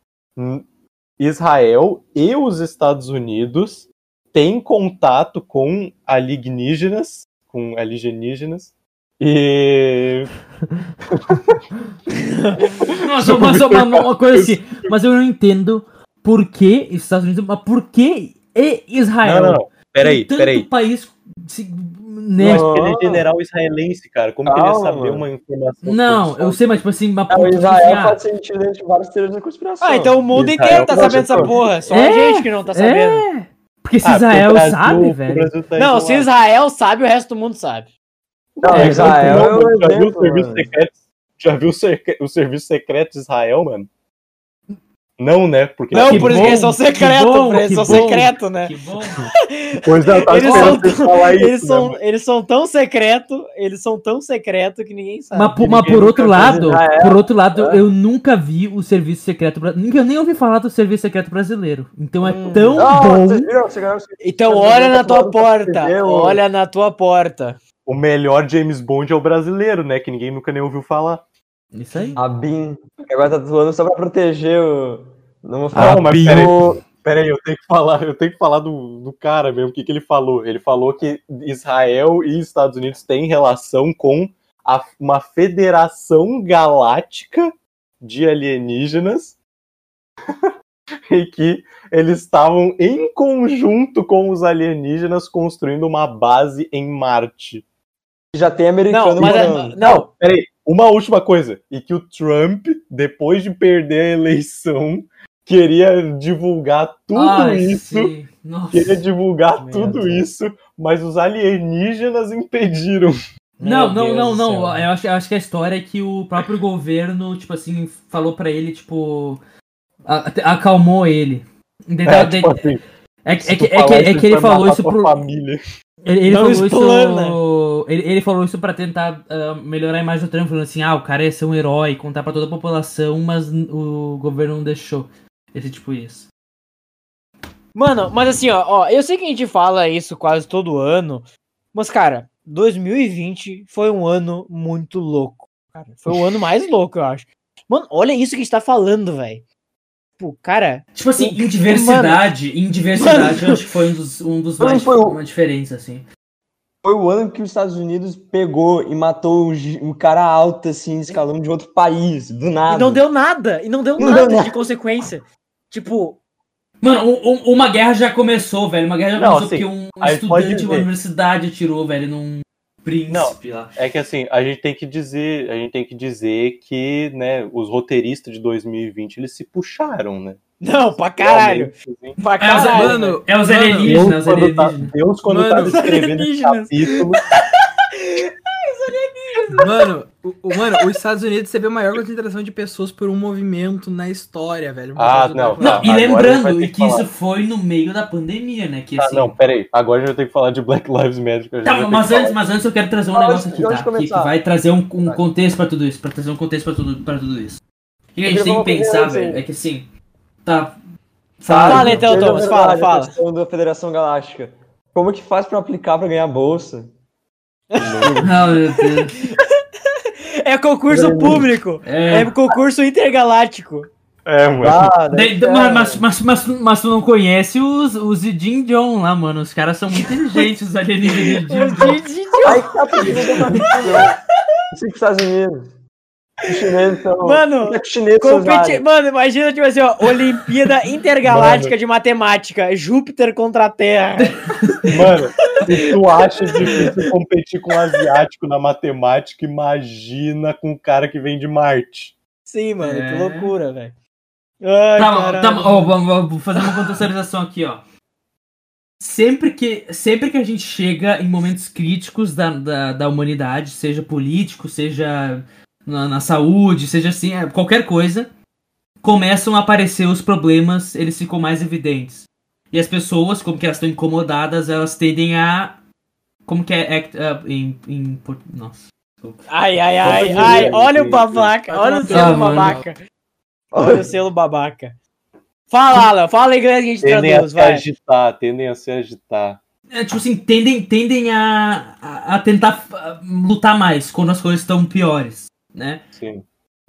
Israel e os Estados Unidos têm contato com alienígenas, com alienígenas, e Nossa, mas uma, uma- uma coisa assim. Mas eu não entendo por que Estados Unidos, mas por que e Israel? Não, não, não. Peraí, tanto peraí. país. se- né? Mas ele é general israelense, cara. Como que ele ia Calma, saber uma informação? Não, eu sei, mas tipo assim, mas o por- tipo Israel assim, ah, pode ser metido dentro de vários teorias da conspiração. Ah, então o mundo Israel inteiro tá sabendo essa porra. Só É, a gente que não tá sabendo. É, porque se Ah, Israel Brasil- sabe, velho. Tá Não, se. Israel sabe, o resto do mundo sabe. Não, É, Israel não, é mano, já viu o exemplo, serviço mano. secreto? Já viu o, serviço secreto de Israel, mano? Não, né? Porque Não, por isso que eles são secretos, bom, por eles são bom. secretos, né? Que bom. Pois é, eu Eles são, falar isso, eles, né, são, mano? eles são tão secretos, eles são tão secretos que ninguém sabe. Mas, mas por outro lado, Israel, por outro lado, é. eu nunca vi o serviço secreto bra- nunca nem ouvi falar do serviço secreto brasileiro. Então é Hum. tão Ah, bom. viram? Então olha eu na tua porta, olha na tua porta. O melhor James Bond é o brasileiro, né? Que ninguém nunca nem ouviu falar. Isso aí. A BIM, que agora tá atuando só pra proteger o... Não vou falar. mas o- peraí. Peraí, eu tenho que falar, eu tenho que falar do, do cara mesmo, o que, que ele falou. Ele falou que Israel e Estados Unidos têm relação com a- uma federação galáctica de alienígenas e que eles estavam em conjunto com os alienígenas construindo uma base em Marte. Já tem americano Não, mas morando. não, Peraí, uma última coisa. E que o Trump, depois de perder a eleição, queria divulgar tudo Ai, isso. Queria divulgar Meu tudo Deus. isso, mas os alienígenas impediram. Não, Meu não, Deus não, não. Eu acho, eu acho que a história é que o próprio governo, tipo assim, falou pra ele, tipo. acalmou ele. É, De- tipo assim, É, que- se é, que, é, que, é que ele falou isso pro. família. Ele, ele Não falou explana. isso. Ele, ele falou isso pra tentar ah, melhorar a imagem do Trump, falando assim: ah, o cara ia ser um herói, contar pra toda a população, mas o governo não deixou. Esse tipo isso. Mano, mas assim, ó, ó, eu sei que a gente fala isso quase todo ano, mas, cara, 2020 foi um ano muito louco. Cara, foi o ano mais louco, eu acho. Mano, olha isso que a gente tá falando, velho. Pô, cara, Tipo assim, em diversidade, em diversidade, eu acho que foi um dos, um dos mais. foi Uma diferença, assim. Foi o ano que os Estados Unidos pegou e matou um, cara alto, assim, escalão de outro país, do nada. e não deu nada, e não deu Não nada deu de consequência. Tipo, Mano, um- um- uma guerra já começou, velho. Uma guerra já Não, começou assim, porque um estudante de uma universidade atirou, velho, num príncipe lá. É que assim, a gente tem que dizer, a gente tem que dizer que, né, os roteiristas de 2020, eles se puxaram, né? Não, pra caralho. Pra É os, caralho. mano, é os mano, alienígenas, Deus, os quando tá, alienígenas. Deus, quando Mano, tava escrevendo esse alienígenas. capítulo, Mano, o, o- mano, os Estados Unidos teve a maior concentração de pessoas por um movimento na história, velho. Ah, não, Black Não, Tá, e lembrando e que que isso foi no meio da pandemia, né? Que Ah, assim. não, peraí. Agora a gente tem que falar de Black Lives Matter. Tá, mas antes, mas antes eu quero trazer um Ah, negócio aqui, tá? Que, que vai trazer um, um contexto pra tudo isso, pra trazer um contexto pra tudo, pra tudo isso. O que a gente Eu tem que pensar, assim. velho, é que assim. Tá. Fala, então, Seja Thomas, verdade, fala, a fala. questão da Federação Galáctica. Como que faz pra aplicar pra ganhar bolsa? Ah, meu Deus. É concurso público. É. É concurso intergaláctico. É, mano. Ah, De- de- é, mas, mas, mas, mas tu não conhece os, os Jin Jong lá, mano. Os caras são muito inteligentes, os alienígenas de Jin Jong. Aí que tá pedindo Isso pros Estados Unidos. Os chineses são. Mano, os chineses são Competi... Mano, imagina, tipo assim, ó, Olimpíada Intergaláctica de Matemática, Júpiter contra a Terra. Mano, se tu acha difícil competir com um asiático na matemática, imagina com um cara que vem de Marte. Sim, mano, que É. loucura, velho. Tá, tá, ó, vamos, vamos fazer uma contextualização aqui, ó. Sempre que, sempre que a gente chega em momentos críticos da, da, da humanidade, seja político, seja na, na saúde, seja assim, é, qualquer coisa, começam a aparecer os problemas, eles ficam mais evidentes. E as pessoas, como que elas estão incomodadas, elas tendem a. Como que é act up em, em por- Nossa. Ai, ai, ai, ai, olha o babaca, olha o selo babaca. Olha o selo babaca. Fala, Alan, fala inglês que a gente Tendem a traduz, se vai. agitar, tendem a se agitar. É, tipo assim, tendem, tendem a, a, a tentar lutar mais quando as coisas estão piores, né? Sim.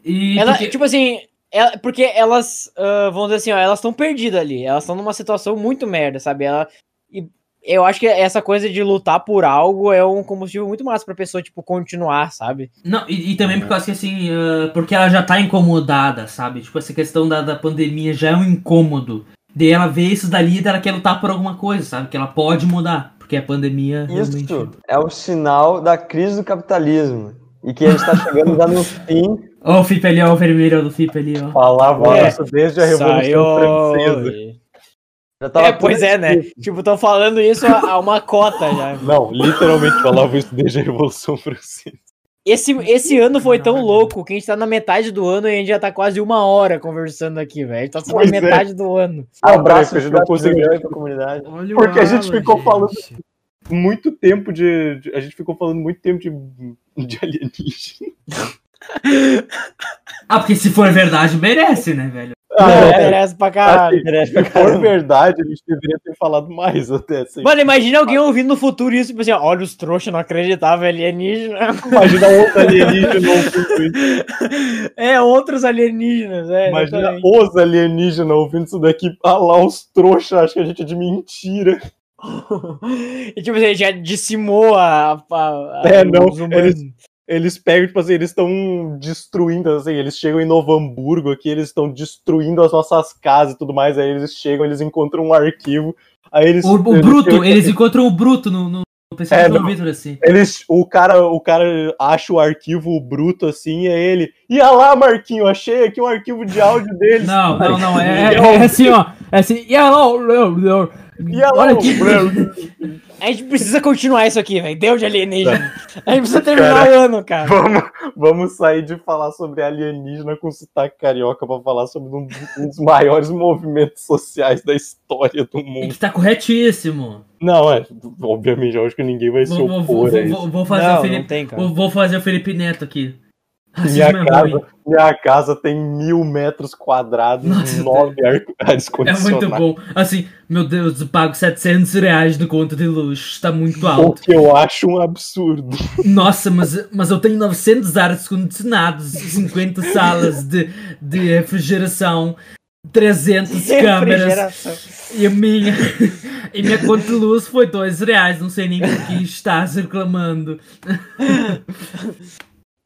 E Ela, porque- tipo assim, ela- porque elas, ah, vamos dizer assim, ó, elas estão perdidas ali. Elas estão numa situação muito merda, sabe? Ela, e eu acho que essa coisa de lutar por algo é um combustível muito massa pra pessoa, tipo, continuar, sabe? Não, e, e também por causa que assim, ah, porque ela já tá incomodada, sabe? Tipo, essa questão da, da pandemia já é um incômodo. Daí ela vê isso dali e ela quer lutar por alguma coisa, sabe? Que ela pode mudar. Porque a pandemia realmente. Isso é o sinal da crise do capitalismo. E que a gente tá chegando já no fim. Ó, o Fipe ali, ó, o vermelho do Fipe ali, ó. Falava É. isso desde a Revolução Saiu- Francesa. Já tava É, pois é, né? Tipo, estão falando isso há uma cota já. Não, literalmente falava isso desde a Revolução Francesa. Esse, esse ano foi tão louco que a gente tá na metade do ano e a gente já tá quase uma hora conversando aqui, velho. A gente tá só na Pois é. metade do ano. Abraço a gente não pra comunidade. Olha Porque a gente ficou falando- gente. Muito tempo de, de- A gente ficou falando muito tempo de, de alienígena. Ah, porque se for verdade, merece, né, velho? Não, é. merece pra caralho. Assim, se for verdade, a gente deveria ter falado mais até. Assim. Mano, imagina alguém ouvindo no futuro isso, tipo assim, olha os trouxas, não acreditava, alienígena. Imagina outro alienígena ouvindo isso. É, outros alienígenas, é. Imagina exatamente. os alienígenas ouvindo isso daqui. Ah lá, os trouxas, acho que a gente é de mentira. E tipo assim, já dizimou a. a, a É, não, os humanos. Eles pegam, tipo assim, eles estão destruindo, assim, eles chegam em Novo Hamburgo aqui, eles estão destruindo as nossas casas e tudo mais, aí eles chegam, eles encontram um arquivo, aí eles... O, o eles Bruto, chegam- eles encontram o Bruto no, no, É, do não. Vitor, assim. Eles, o cara, o cara acha o arquivo bruto assim, e é ele. E ah lá, Marquinho, achei aqui um arquivo de áudio deles. Não, não, não, é, é, é assim, ó. É assim, e alô. E lá, Olha aqui. A gente precisa continuar isso aqui, velho. Deu de alienígena. A gente precisa terminar o ano, cara. Vamos, vamos sair de falar sobre alienígena com sotaque carioca pra falar sobre um, um dos maiores movimentos sociais da história do E mundo. que tá corretíssimo. Não, é, obviamente, eu acho que ninguém vai se Vou, opor vou, a isso. vou, vou fazer Não, o não tem, cara. Vou fazer o Felipe Neto aqui. Minha é casa, minha casa tem mil metros quadrados, Nossa, nove É ar-condicionados. muito bom. Assim, meu Deus, eu pago 700 reais de conta de luz. Está muito O alto. que eu acho um absurdo. Nossa, mas, mas eu tenho 900 ares condicionados, 50 salas de, de refrigeração, 300 câmeras. E a minha, e minha conta de luz foi 2 reais. Não sei nem por que estás reclamando.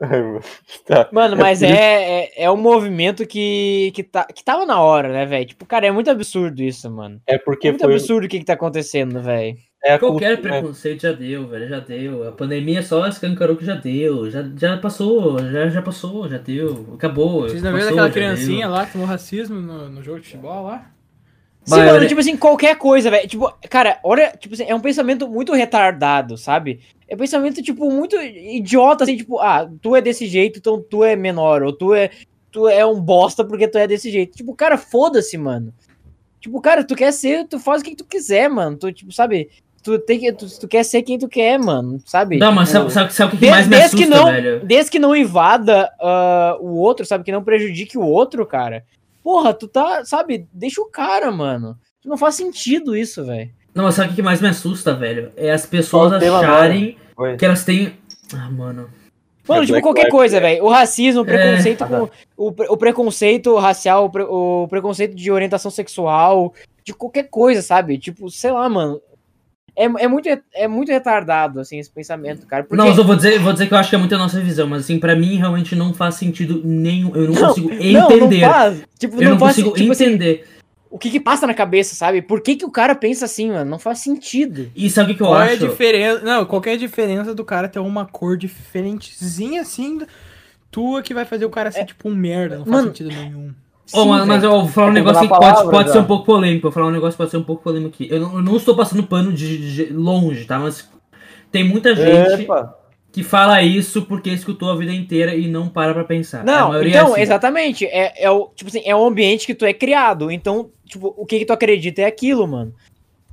Tá. Mano, É mas é, é, é um movimento que, que, tá, que tava na hora, né, velho? Tipo, cara, é muito absurdo isso, mano. É É porque muito foi. absurdo o que, que tá acontecendo, velho. É Qualquer cultura- preconceito já deu, velho, já deu. A pandemia só escancarou que já deu. Já, já passou, já, já passou, já deu. Acabou. Vocês não viram aquela criancinha deu. lá que tomou racismo no, no jogo de futebol lá? Sim, Vai, mano, tipo assim, qualquer coisa, velho. Tipo, cara, olha, tipo assim, é um pensamento muito retardado, sabe? É um pensamento, tipo, muito idiota, assim, tipo, ah, tu é desse jeito, então tu é menor, ou tu é, tu é um bosta porque tu é desse jeito. Tipo, cara, foda-se, mano. Tipo, cara, tu quer ser, tu faz o que tu quiser, mano. Tu, tipo, sabe? Tu, tem que, tu, tu quer ser quem tu quer, mano, sabe? Não, mas Tipo, sabe, sabe, sabe o que, mais me desde que assusta, não, velho? desde que não invada ah, o outro, sabe? Que não prejudique o outro, cara. Porra, tu tá, sabe? Deixa o cara, mano. Não faz sentido isso, velho. Não, mas sabe o que mais me assusta, velho? É as pessoas tema acharem que elas têm. Ah, mano. Mano, É tipo, Black qualquer Lives coisa, velho. O racismo, o preconceito Ah, com. O, pre- o preconceito racial, o, pre- o preconceito de orientação sexual, de qualquer coisa, sabe? Tipo, sei lá, mano. É, é, muito, é muito retardado, assim, esse pensamento, cara. Porque... Não, eu vou dizer, vou dizer que eu acho que é muito a nossa visão, mas assim, pra mim realmente não faz sentido nenhum. Eu não, Não, consigo Não, entender. não faz. Tipo, eu não, não, faz, consigo tipo assim, entender. o que que passa na cabeça, sabe? Por que que o cara pensa assim, mano? Não faz sentido. E sabe o que, que eu Qual é a acho? diferença? Não, qualquer diferença do cara ter uma cor diferentezinha assim, tua que vai fazer o cara ser tipo um merda, não faz Mano, sentido nenhum. Sim, mas, mas eu vou falar um É negócio que comprar pode, pode ser um pouco polêmico. Eu vou falar um negócio que pode ser um pouco polêmico aqui. Eu não, eu não estou passando pano de, de longe, tá? Mas tem muita gente Epa. que fala isso porque escutou a vida inteira e não para pra pensar. A Não, é então, assim. exatamente. É, é o, tipo assim, é o ambiente que tu é criado. Então, tipo, o que que tu acredita é aquilo, mano.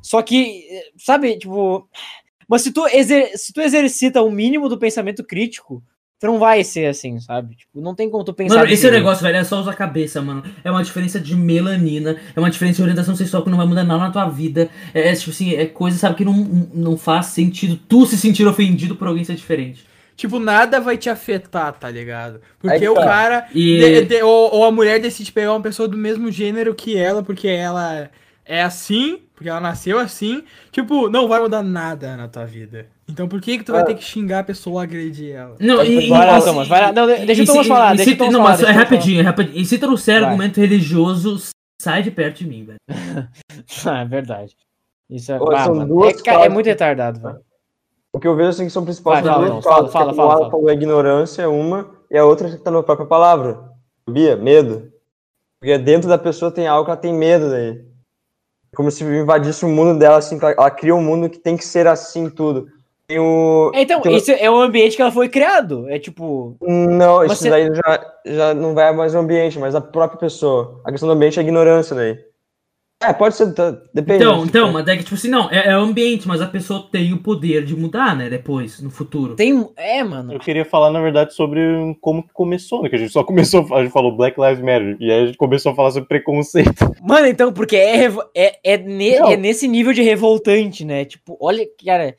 Só que, sabe, tipo. Mas se tu, exer, se tu exercita o mínimo do pensamento crítico, tu não vai ser assim, sabe? Tipo, não tem como tu pensar. Mano, esse é o jeito. negócio, velho, é só usar a cabeça, mano. É uma diferença de melanina, é uma diferença de orientação sexual que não vai mudar nada na tua vida. É, é, tipo assim, é coisa, sabe, que não, não faz sentido tu se sentir ofendido por alguém ser diferente. Tipo, nada vai te afetar, tá ligado? Porque o tá. cara. E- de- de- ou, ou a mulher decide pegar uma pessoa do mesmo gênero que ela, porque ela é assim, porque ela nasceu assim. Tipo, não vai mudar nada na tua vida. Então por que que tu vai É. ter que xingar a pessoa agredir ela? Não, e, Vai lá, Thomas, vai lá. Não, e- deixa o Thomas falar, e deixa o Thomas Não, falar, mas é rapidinho, é rapidinho. E se trouxer Vai. argumento religioso, sai de perto de mim, velho. Ah, é verdade. Isso é, Ô, ah, são mano, duas é, é muito retardado, velho. O que eu vejo assim que são principais Vai, são fala, duas não, fala, fala, que fala, fala. falou a ignorância é uma, e a outra que tá na própria palavra. Sabia? Medo. Porque dentro da pessoa tem algo que ela tem medo daí. Como se invadisse o mundo dela, assim, ela cria um mundo que tem que ser assim tudo. Tem o... Então, tem o- esse é o ambiente que ela foi criado. É tipo. Não, isso você- daí já, já não vai mais o ambiente, mas a própria pessoa. A questão do ambiente é a ignorância daí. É, pode ser, tá, depende. Então, então, mas é que, tipo assim, não, é, é o ambiente, mas a pessoa tem o poder de mudar, né, depois, no futuro. Tem. É, mano. Eu queria falar, na verdade, sobre como que começou, né? Que a gente só começou, a gente falou Black Lives Matter, e aí a gente começou a falar sobre preconceito. Mano, então, porque é, é, é, ne- é nesse nível de revoltante, né? Tipo, olha, cara.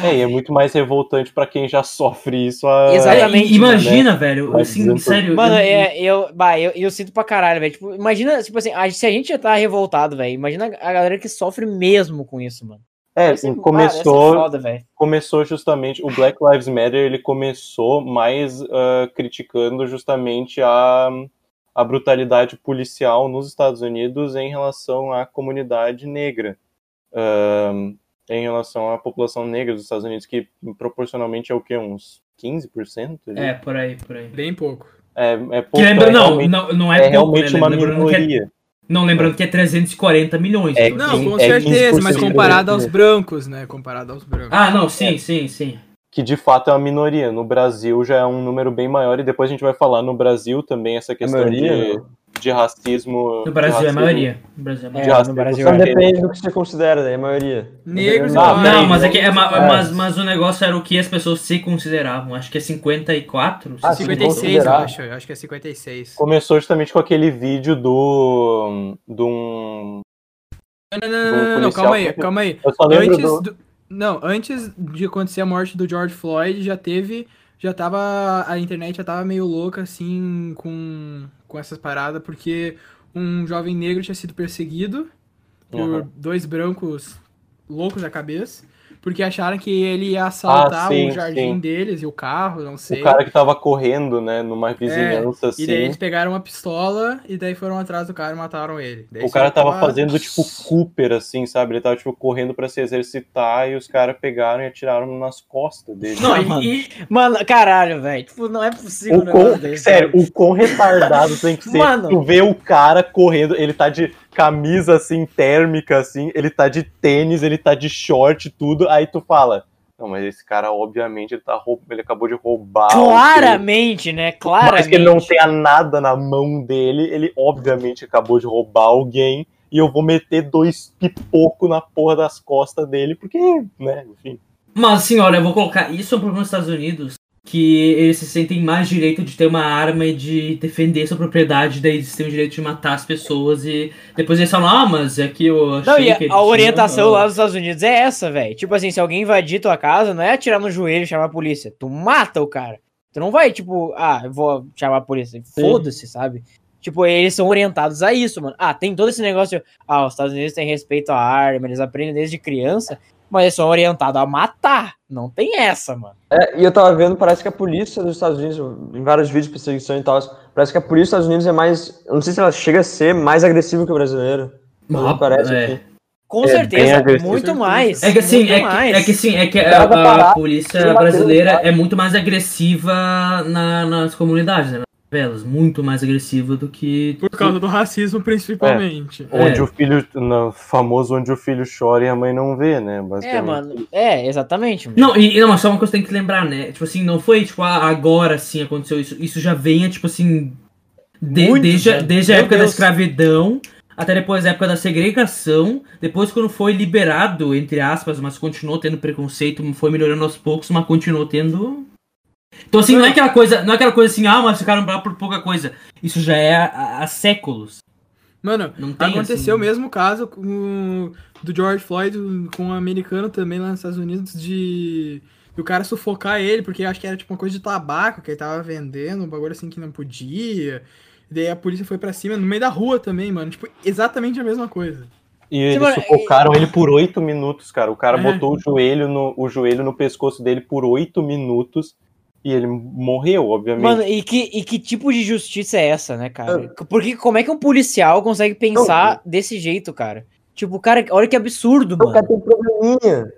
É, e é muito mais revoltante pra quem já sofre isso há... Exatamente. É, imagina, velho, Vai assim, sério. Mano, eu- é, eu, bah, eu, eu sinto pra caralho, velho. Tipo, imagina, tipo assim, a- se a gente já tá revoltado, velho. Imagina a galera que sofre mesmo com isso, mano. É, ah, ser começou, foda, velho. começou justamente, o Black Lives Matter, ele começou mais ah, criticando justamente a, a brutalidade policial nos Estados Unidos em relação à comunidade negra. Ah, em relação à população negra dos Estados Unidos, que proporcionalmente é o que? Uns 15%? ali? É, por aí, por aí. Bem pouco. É, é pouco, lembra, é não, não, não é é, pouco, realmente né? uma lembrando que é, minoria. não, lembrando que é 340 milhões. É, então, Não, assim. com é certeza, mas 15% comparado aos né? brancos, né? Comparado aos brancos. Ah, não, sim, sim, sim. que de fato é uma minoria. No Brasil já é um número bem maior, e depois a gente vai falar no Brasil também essa questão maioria, de, não? De racismo. No Brasil é a racismo. maioria. No Brasil é a É, maioria. racismo no Brasil é. depende do que você considera daí, a maioria. Negros, Ah, peraí, Não, mas é que é, ma- É. mas, mas o negócio era o que as pessoas se consideravam. Acho que é 54. Ah, 56, eu acho. Eu acho que é 56. Começou justamente com aquele vídeo do. de um. Não, não, do não, não, não, calma aí, que- calma aí. Eu só lembro Antes do. do- Não, antes de acontecer a morte do George Floyd, já teve. Já tava. A internet já tava meio louca, assim, com, com essas paradas, porque um jovem negro tinha sido perseguido por Uhum. dois brancos loucos da cabeça, porque acharam que ele ia assaltar Ah, sim, o jardim sim. deles e o carro, não sei. O cara que tava correndo, né, numa vizinhança assim. E daí eles pegaram uma pistola e daí foram atrás do cara e mataram ele. Daí O cara tava fazendo tipo Cooper, assim, sabe? Ele tava tipo correndo pra se exercitar e os caras pegaram e atiraram nas costas dele. Não, Ah, mano. e, Mano, caralho, velho. Tipo, não é possível. O quão, desse, sério, sabe? o quão retardado tem que ser. Mano. Tu vê o cara correndo, ele tá de camisa assim, térmica, assim, ele tá de tênis, ele tá de short, tudo, aí tu fala. Não, mas esse cara, obviamente, ele, tá roub... ele acabou de roubar. alguém. Claramente, né? Por mais Claramente. que ele não tenha nada na mão dele, ele obviamente acabou de roubar alguém. E eu vou meter dois pipocos na porra das costas dele, porque, né, enfim. Mas olha, eu vou colocar. Isso é um problema nos Estados Unidos. Que eles se sentem mais direito de ter uma arma e de defender sua propriedade, daí eles têm o direito de matar as pessoas e depois eles falam, ah, mas é que eu achei Não, e que a, ele a orientação tinha- lá dos Estados Unidos é essa, velho. Tipo assim, se alguém invadir tua casa, não é atirar no joelho e chamar a polícia. Tu mata o cara. Tu não vai, tipo, ah, eu vou chamar a polícia. Foda-se, sabe? Tipo, eles são orientados a isso, mano. Ah, tem todo esse negócio. Ah, os Estados Unidos têm respeito à arma, eles aprendem desde criança. Mas eles são orientados a matar. Não tem essa, mano. É, e eu tava vendo, parece que a polícia dos Estados Unidos, em vários vídeos de perseguição e tal, parece que a polícia dos Estados Unidos é mais. Eu não sei se ela chega a ser mais agressiva que o brasileiro. Mas Ah, parece é. Com É, certeza, muito mais. É que assim, muito é que, mais. é que assim, é que a, a polícia brasileira é muito mais agressiva na- nas comunidades, né? Nas favelas, muito mais agressiva do que. Por causa do racismo, principalmente. Onde É. o filho, no famoso onde o filho chora e a mãe não vê, né? É, mano. É, exatamente. mano. Não, e não, mas só uma coisa que tem que lembrar, né? Tipo assim, não foi tipo ah, agora sim aconteceu isso. Isso já vem, tipo assim, de- Muito, desde, a- né? desde a Meu época da Deus. escravidão até depois da época da segregação. Depois, quando foi liberado, entre aspas, mas continuou tendo preconceito, foi melhorando aos poucos, mas continuou tendo. Então, assim, não é aquela coisa, não é aquela coisa assim, ah, mas ficaram bravos por pouca coisa. Isso já é há, há séculos. Mano, Não tem, aconteceu o assim- mesmo caso com, o- do George Floyd com um americano também lá nos Estados Unidos de do cara sufocar ele, porque acho que era tipo uma coisa de tabaco que ele tava vendendo, um bagulho assim que não podia. E daí a polícia foi pra cima, no meio da rua também, mano. Tipo, exatamente a mesma coisa. E eles mano, sufocaram ele por oito minutos, cara. O cara É. botou o joelho, no, o joelho no pescoço dele por oito minutos e ele morreu, obviamente. Mano, e que, e que tipo de justiça é essa, né, cara? Porque como é que um policial consegue pensar desse jeito, cara? Tipo, cara, olha que absurdo, O mano. cara tem probleminha.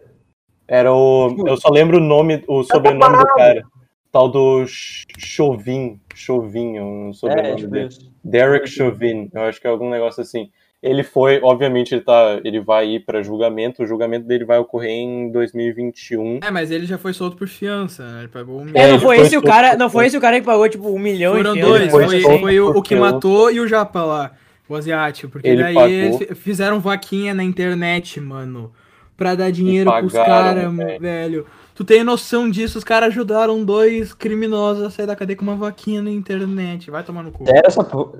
Era o. Eu só lembro o nome, o sobrenome do cara. Tal do Ch- Chauvin. Chauvin, é um É, sobrenome tipo dele. Derek Chauvin, eu acho que é algum negócio assim. Ele foi, obviamente, ele, tá, ele vai ir para julgamento. O julgamento dele vai ocorrer em 2021. É, mas ele já foi solto por fiança, né? Ele pagou um É, É, não foi foi esse o cara, por- não foi esse o cara que pagou tipo um milhão Foram e dois, foi, solto foi o, o que matou e o Japa lá, o asiático. Porque Ele daí pagou. eles fi- fizeram vaquinha na internet, mano. Pra dar dinheiro pros pagaram, caras, velho. velho. Tu tem noção disso? Os caras ajudaram dois criminosos a sair da cadeia com uma vaquinha na internet. Vai tomar no cu. Sério essa porra?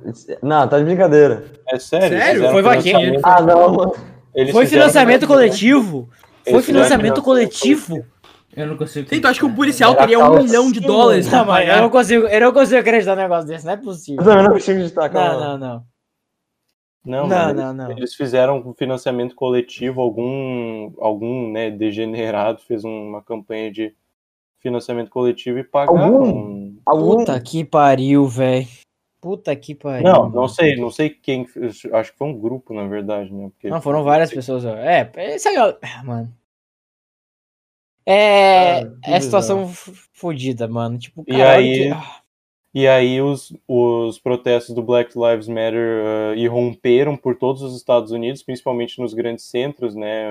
Não, tá de brincadeira. É sério? Sério? Foi vaquinha? Ah, não, mano. eles Foi financiamento coletivo. Foi Eles financiamento coletivo. Eu não consigo. Sim, tu acha que o policial Era queria um milhão de dólares Não, mas eu não consigo, eu não consigo acreditar num negócio desse, não é Eu possível. também não consigo acreditar, calma. não, não. Não, Não, não, eles, não. eles fizeram um financiamento coletivo, algum, algum né, degenerado fez uma campanha de financiamento coletivo e pagaram. Algum... Puta que pariu, velho. Puta que pariu. Não, não sei, não sei quem. Acho que foi um grupo, na verdade, né? Porque Não, foram várias pessoas. ó. É, essa galera. Ah, Mano. É. Que é situação fodida, mano. Tipo, E aí- que- ah, E aí os, os protestos do Black Lives Matter uh, irromperam por todos os Estados Unidos, principalmente nos grandes centros, né?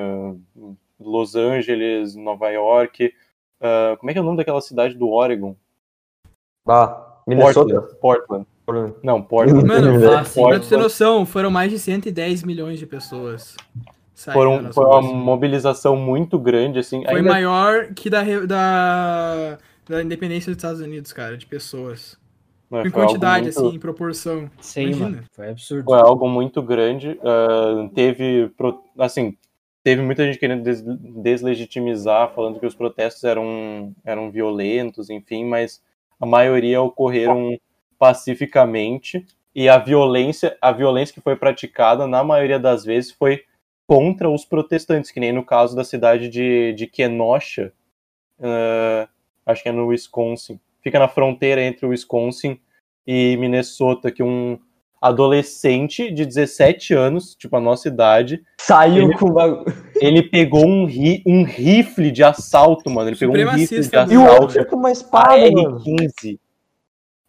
uh, Los Angeles, Nova York. uh, como é que é o nome daquela cidade do Oregon? Ah, Minnesota. Portland. Portland. Não, Portland. Mano, Ah, sim. pra tu ter noção, foram mais de 110 milhões de pessoas. Foram, foi uma mobilização muito grande, assim. Foi ainda- maior que da, da, da independência dos Estados Unidos, cara, de pessoas. Em quantidade, muito- assim, em proporção. Sim, Imagina. mano. Foi absurdo. Foi algo muito grande. ah, teve, pro- assim, teve muita gente querendo des- deslegitimizar, falando que os protestos eram, eram violentos, enfim, mas a maioria ocorreram pacificamente e a violência, a violência que foi praticada, na maioria das vezes, foi contra os protestantes, que nem no caso da cidade de, de Kenosha, ah, acho que é no Wisconsin. Fica na fronteira entre o Wisconsin e Minnesota, que um adolescente de 17 anos, tipo a nossa idade, Saiu Ele- com o bagulho. ele pegou um, ri, um rifle de assalto, mano. Ele pegou um rifle de Supremacista, E o assalto. outro com uma espada, mano. R15.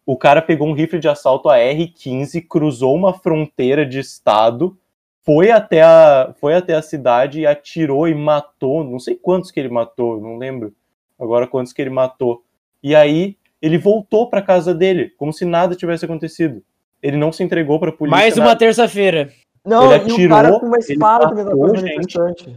O cara pegou um rifle de assalto a R15, cruzou uma fronteira de estado, foi até a, foi até a cidade e atirou e matou. Não sei quantos que ele matou, não lembro agora quantos que ele matou. E aí ele voltou pra casa dele, como se nada tivesse acontecido. Ele não se entregou pra polícia. Mais uma terça-feira. Não, Ele e o atirou, cara com uma espada também manifestante.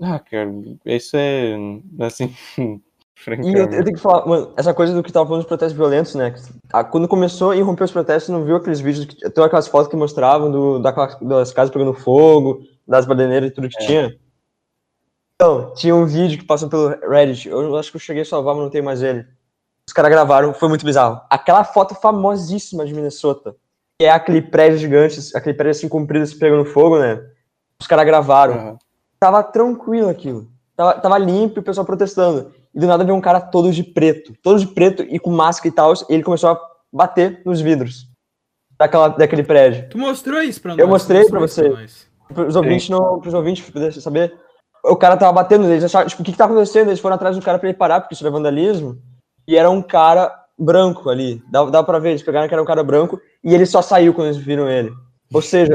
Ah, cara, isso é assim, E eu, eu tenho que falar, mano, essa coisa do que tava falando dos protestos violentos, né? Ah, Quando começou a irromper os protestos, não viu aqueles vídeos, que, tem aquelas fotos que mostravam do, daquela- das casas pegando fogo, das baderneiras e tudo que É. tinha? Então, tinha um vídeo que passou pelo Reddit, eu acho que eu cheguei a salvar, mas não tenho mais ele. Os caras gravaram, foi muito bizarro. Aquela foto famosíssima de Minnesota, que é aquele prédio gigante, aquele prédio assim comprido se pegando fogo, né? Os caras gravaram. Aham. tava tranquilo aquilo. Tava, tava limpo e o pessoal protestando. E do nada veio um cara todo de preto, todo de preto e com máscara e tal, e ele começou a bater nos vidros daquela, daquele prédio. Tu mostrou isso pra nós? Eu mostrei pra você. nós. Pros ouvintes, não, pros ouvintes poderem saber. O cara tava batendo, eles acharam, tipo, o que que tá acontecendo? Eles foram atrás do cara pra ele parar, porque isso era vandalismo. E era um cara branco ali. Dava, dava pra ver, eles pegaram que era um cara branco e ele só saiu quando eles viram ele. Ou seja,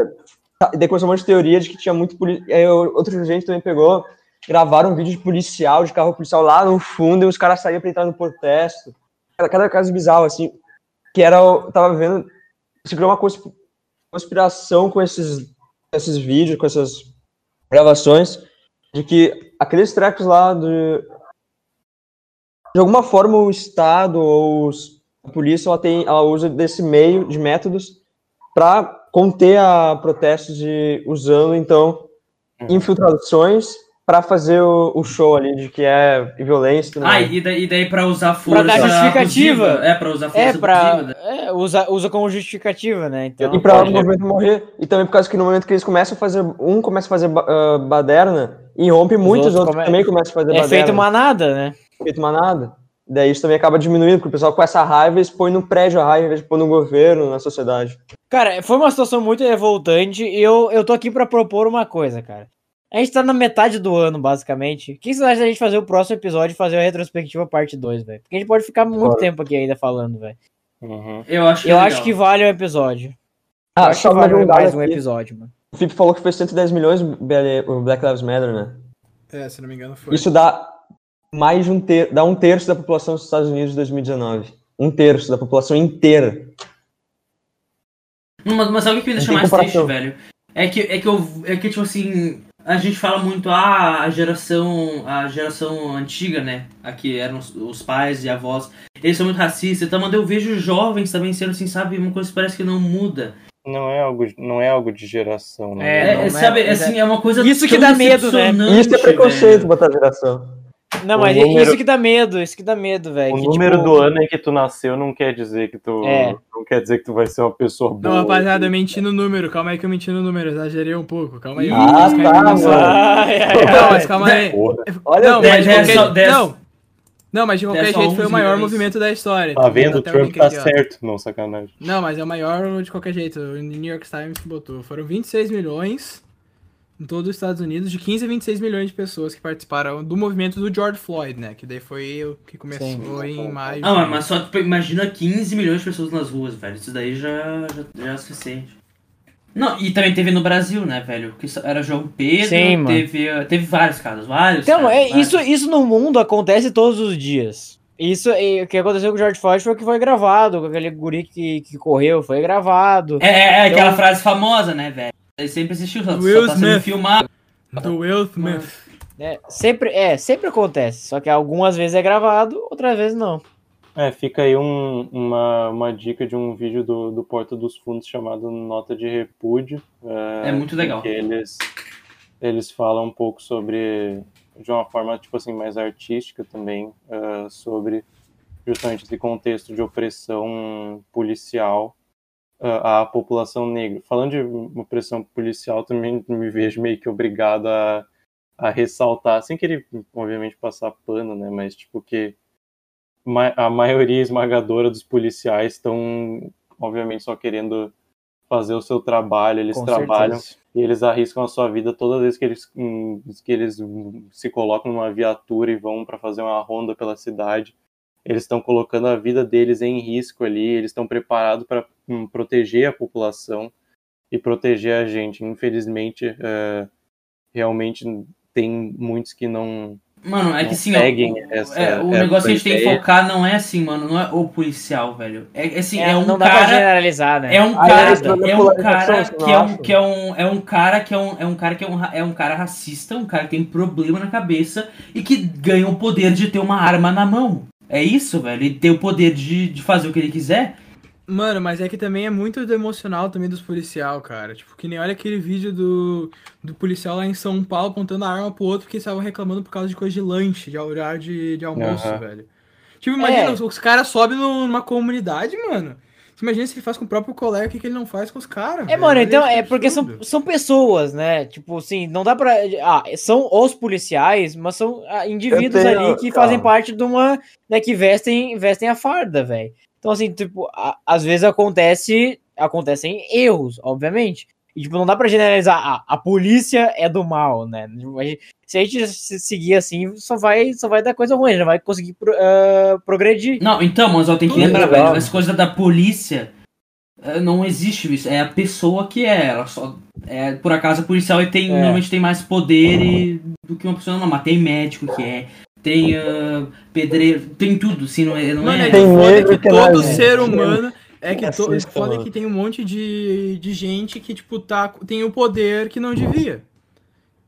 tá- começou um monte de teoria de que tinha muito policial. Aí o- outra gente também pegou, gravaram um vídeo de policial, de carro policial lá no fundo, e os caras saíam pra entrar no protesto. Cada, cada caso bizarro, assim, que era. Tava vendo. Se criou uma consp- conspiração com esses, esses vídeos, com essas gravações, de que aqueles trecos lá do. De alguma forma o Estado ou os- a polícia ela tem, ela usa desse meio de métodos para conter a protestos de usando então infiltrações para fazer o, o show ali de que é violência. Ah, e daí, e daí pra usar força. dar justificativa. abusiva. É, pra usar força É, pra. abusiva. É, usa, usa como justificativa, né? Então, E para o movimento morrer. E também por causa que no momento que eles começam a fazer. Um começa a fazer ah, baderna e rompe, muitos outros outros come- também começam a fazer é baderna. feito manada, né? feito manada. Daí isso também acaba diminuindo, porque o pessoal com essa raiva eles põem no prédio a raiva, em vez de pôr no governo, na sociedade. Cara, foi uma situação muito revoltante e eu, eu tô aqui pra propor uma coisa, cara. A gente tá na metade do ano, basicamente. O que vocês acham da gente fazer o próximo episódio e fazer a retrospectiva parte 2, velho? Porque a gente pode ficar muito Claro. tempo aqui ainda falando, velho. Uhum. Eu acho Eu legal. acho que vale um episódio. Eu Ah, acho só que vale um mais um aqui. episódio, mano. O Felipe falou que foi 110 milhões o BL o Black Lives Matter, né? É, se não me engano foi. Isso dá mais de um ter dá um terço da população dos Estados Unidos de 2019. Um terço da população inteira. Mas, mas sabe o que me deixa mais triste, velho? É que, é que eu. É que, tipo assim. A gente fala muito, ah, a geração. A geração antiga, né? Aqui eram os, os pais e avós. Eles são muito racistas. Então, mano, eu vejo jovens também sendo assim, sabe? Uma coisa que parece que não muda. Não é algo, não é algo de geração, né? É, É, não, é, sabe, mas assim, é uma coisa. Isso que dá medo, né? Isso é preconceito velho. botar geração. Não, O mas número- isso que dá medo, isso que dá medo, velho. O que, número tipo, do ano em que tu nasceu não quer dizer que tu É. não quer dizer que tu vai ser uma pessoa boa. Não, rapaziada, eu menti no número. Calma aí que eu menti no número. Exagerei um pouco. Calma aí. Ah, tá, mano. Ai, ai, ai. Não, mas calma aí. Porra, Olha, Não, mas qualquer... Não. Não, mas de qualquer jeito foi o 11 maior milhões. movimento da história. tá vendo? O Trump tá aqui, ó. certo. Não, sacanagem. Não, mas é o maior de qualquer jeito. O New York Times botou. Foram 26 milhões em todos os Estados Unidos, de 15 a 26 milhões de pessoas que participaram do movimento do George Floyd, né? Que daí foi o que começou Sim. em maio. Ah, mas- mas só tipo, imagina 15 milhões de pessoas nas ruas, velho. Isso daí já, já, já é o suficiente. Não, e também teve no Brasil, né, velho? Que era João Pedro, Sim, mano. teve, uh, teve vários casos, vários. Então, casos, é, vários. isso, isso no mundo acontece todos os dias. Isso, e o que aconteceu com o George Floyd foi que foi gravado, com aquele guri que, que correu, foi gravado. É, é, é aquela Então- frase famosa, né, velho? Ele sempre assistiu, só, Will só tá sendo Smith. filmado. Do Will Smith. É, sempre, é, sempre acontece. Só que algumas vezes é gravado, outras vezes não. É, fica aí um- uma, uma dica de um vídeo do, do Porta dos Fundos chamado Nota de Repúdio. É muito legal. Que eles, eles falam um pouco sobre, de uma forma, tipo assim, mais artística também, eh, sobre justamente esse contexto de opressão policial ah, à população negra. Falando de opressão policial, também me vejo meio que obrigado a, a ressaltar, sem querer, obviamente, passar pano, né, mas, tipo, que ma- a maioria esmagadora dos policiais estão, obviamente, só querendo fazer o seu trabalho, eles Com trabalham certeza. e eles arriscam a sua vida toda vez que eles, que eles se colocam numa viatura e vão para fazer uma ronda pela cidade. Eles estão colocando a vida deles em risco ali, eles estão preparados para proteger a população e proteger a gente. Infelizmente, é, realmente tem muitos que não, Mano, é não que assim, ó, o, essa, é, o essa negócio que a gente tem que focar não é assim, mano, não é o policial, velho. É, é assim, é, É, um não dá pra cara. generalizar, né? É um cara, é um cara que é um, que é um, é um cara que é um, é um cara que é um, é um cara racista, um cara que tem problema na cabeça e que ganha o poder de ter uma arma na mão. É isso, velho. Ele tem o poder de, de fazer o que ele quiser. Mano, mas é que também é muito do emocional também dos policial, cara. Tipo, que nem olha aquele vídeo do, do policial lá em São Paulo apontando a arma pro outro porque estavam reclamando por causa de coisa de lanche, de horário de, de almoço, Aham. velho. Tipo, imagina, É. os, os caras sobem numa comunidade, mano. Imagina se ele faz com o próprio colega, o que, que ele não faz com os caras? É, mano, então, é porque são, são pessoas, né? Tipo assim, não dá pra. Ah, são os policiais, mas são ah, indivíduos tenho, ali que cara. fazem parte de uma. Né, que vestem, vestem a farda, velho. Então, assim, tipo, a- às vezes acontece. Acontecem erros, obviamente. E, tipo, não dá pra generalizar. Ah, a polícia é do mal, né? Tipo, Se a gente se seguir assim, só vai, só vai dar coisa ruim, a gente não vai conseguir pro- ah, progredir. Não, então, mas ó, tem que lembrar, legal. velho, as coisas da polícia eh, não existe isso. É a pessoa que é. Ela só. É, por acaso a policial ele tem, É. normalmente tem mais poder e- do que uma pessoa normal. Mas tem médico que é. Tem ah, pedreiro, tem tudo, assim, não é. Não Mano, é é que foda que que todo não é, ser humano. É que to... Racista, foda mano. que tem um monte de, de gente que, tipo, tá, tem o poder que não devia.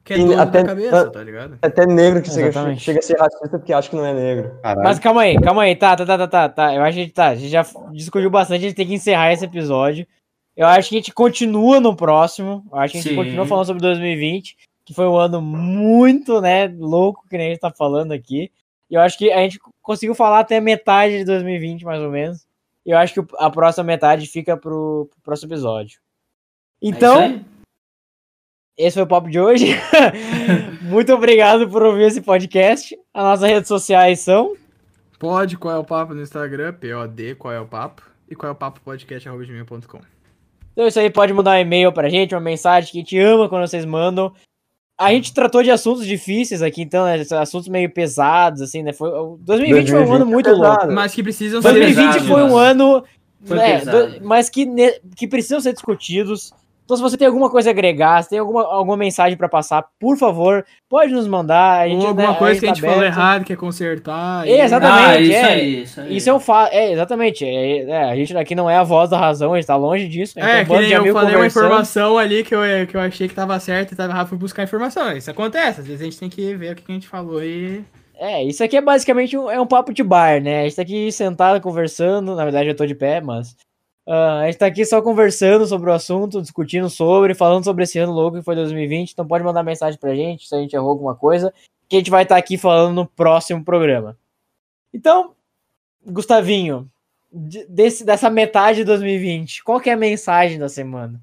Que é dono até- da cabeça, tá ligado? Até negro que chega, chega a ser racista porque acha que não é negro. Caralho. Mas calma aí, calma aí, tá, tá, tá, tá, tá, tá. Eu acho que a gente tá. A gente já discutiu bastante, a gente tem que encerrar esse episódio. Eu acho que a gente continua no próximo. Eu acho que a gente Sim. continua falando sobre 2020, que foi um ano muito, né, louco, que nem a gente tá falando aqui. E eu acho que a gente conseguiu falar até metade de 2020, mais ou menos. E eu acho que a próxima metade fica pro, pro próximo episódio. É Então, aí. esse foi o papo de hoje. Muito obrigado por ouvir esse podcast. As nossas redes sociais são. Pode, qual é o papo no Instagram? POD, qual é o papo? E qual é o papo podcast.gmail.com. Então isso aí pode mandar um e-mail pra gente, uma mensagem que a gente ama quando vocês mandam. A gente tratou de assuntos difíceis aqui, então, né, assuntos meio pesados, assim, né? Foi, o 2020 foi um ano 2020 muito é louco. pesado. Mas que precisam ser 2020 pesado, foi um mano. ano, Foi né, pesado. do- mas que, ne- que precisam ser discutidos. Então, se você tem alguma coisa a agregar, se tem alguma, alguma mensagem pra passar, por favor, pode nos mandar. A gente, Ou alguma né, coisa que a tá gente falou errado, quer consertar. É, exatamente. Ah, isso é. aí, isso aí. Isso é um fato. É, exatamente. É, é, a gente aqui não é a voz da razão, a gente tá longe disso. A gente É, um que eu falei uma informação ali que eu, que eu achei que tava certo e tava errado, fui buscar informação. Isso acontece, às vezes a gente tem que ver o que a gente falou e... É, isso aqui é basicamente um, é um papo de bar, né? A gente tá aqui sentado conversando, na verdade eu tô de pé, mas ah, a gente tá aqui só conversando sobre o assunto, discutindo sobre, falando sobre esse ano louco que foi 2020, então pode mandar mensagem pra gente se a gente errou alguma coisa, que a gente vai estar aqui falando no próximo programa. Então, Gustavinho, de- desse, dessa metade de 2020, qual que é a mensagem da semana?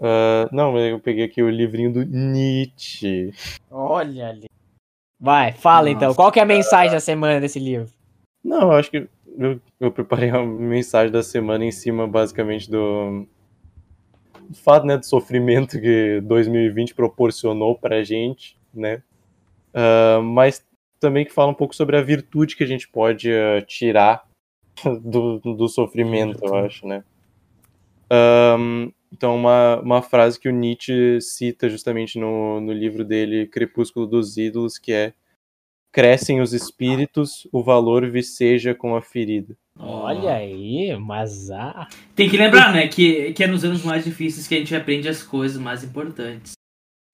Ah, não, eu peguei aqui o livrinho do Nietzsche. Olha ali. Vai, fala então, qual que é a mensagem da semana desse livro? Não, eu acho que eu, eu preparei a mensagem da semana em cima, basicamente, do, do fato, né, do sofrimento que 2020 proporcionou pra gente, né? Ah, mas também que fala um pouco sobre a virtude que a gente pode ah, tirar do, do sofrimento, eu acho, né? Ahn, então, uma, uma frase que o Nietzsche cita justamente no, no livro dele, Crepúsculo dos Ídolos, que é crescem os espíritos, o valor viceja com a ferida. Olha aí, mas ah, Tem que lembrar, né, que, que é nos anos mais difíceis que a gente aprende as coisas mais importantes.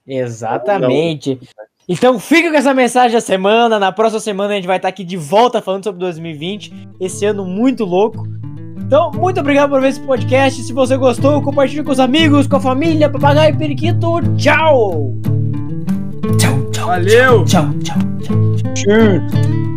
Exatamente. Então fica com essa mensagem da semana. Na próxima semana a gente vai estar aqui de volta falando sobre 2020. Esse ano muito louco. Então, muito obrigado por ver esse podcast. Se você gostou, compartilhe com os amigos, com a família, papagaio e periquito. Tchau! Tchau, tchau. Valeu! Tchau, tchau, tchau. Sure.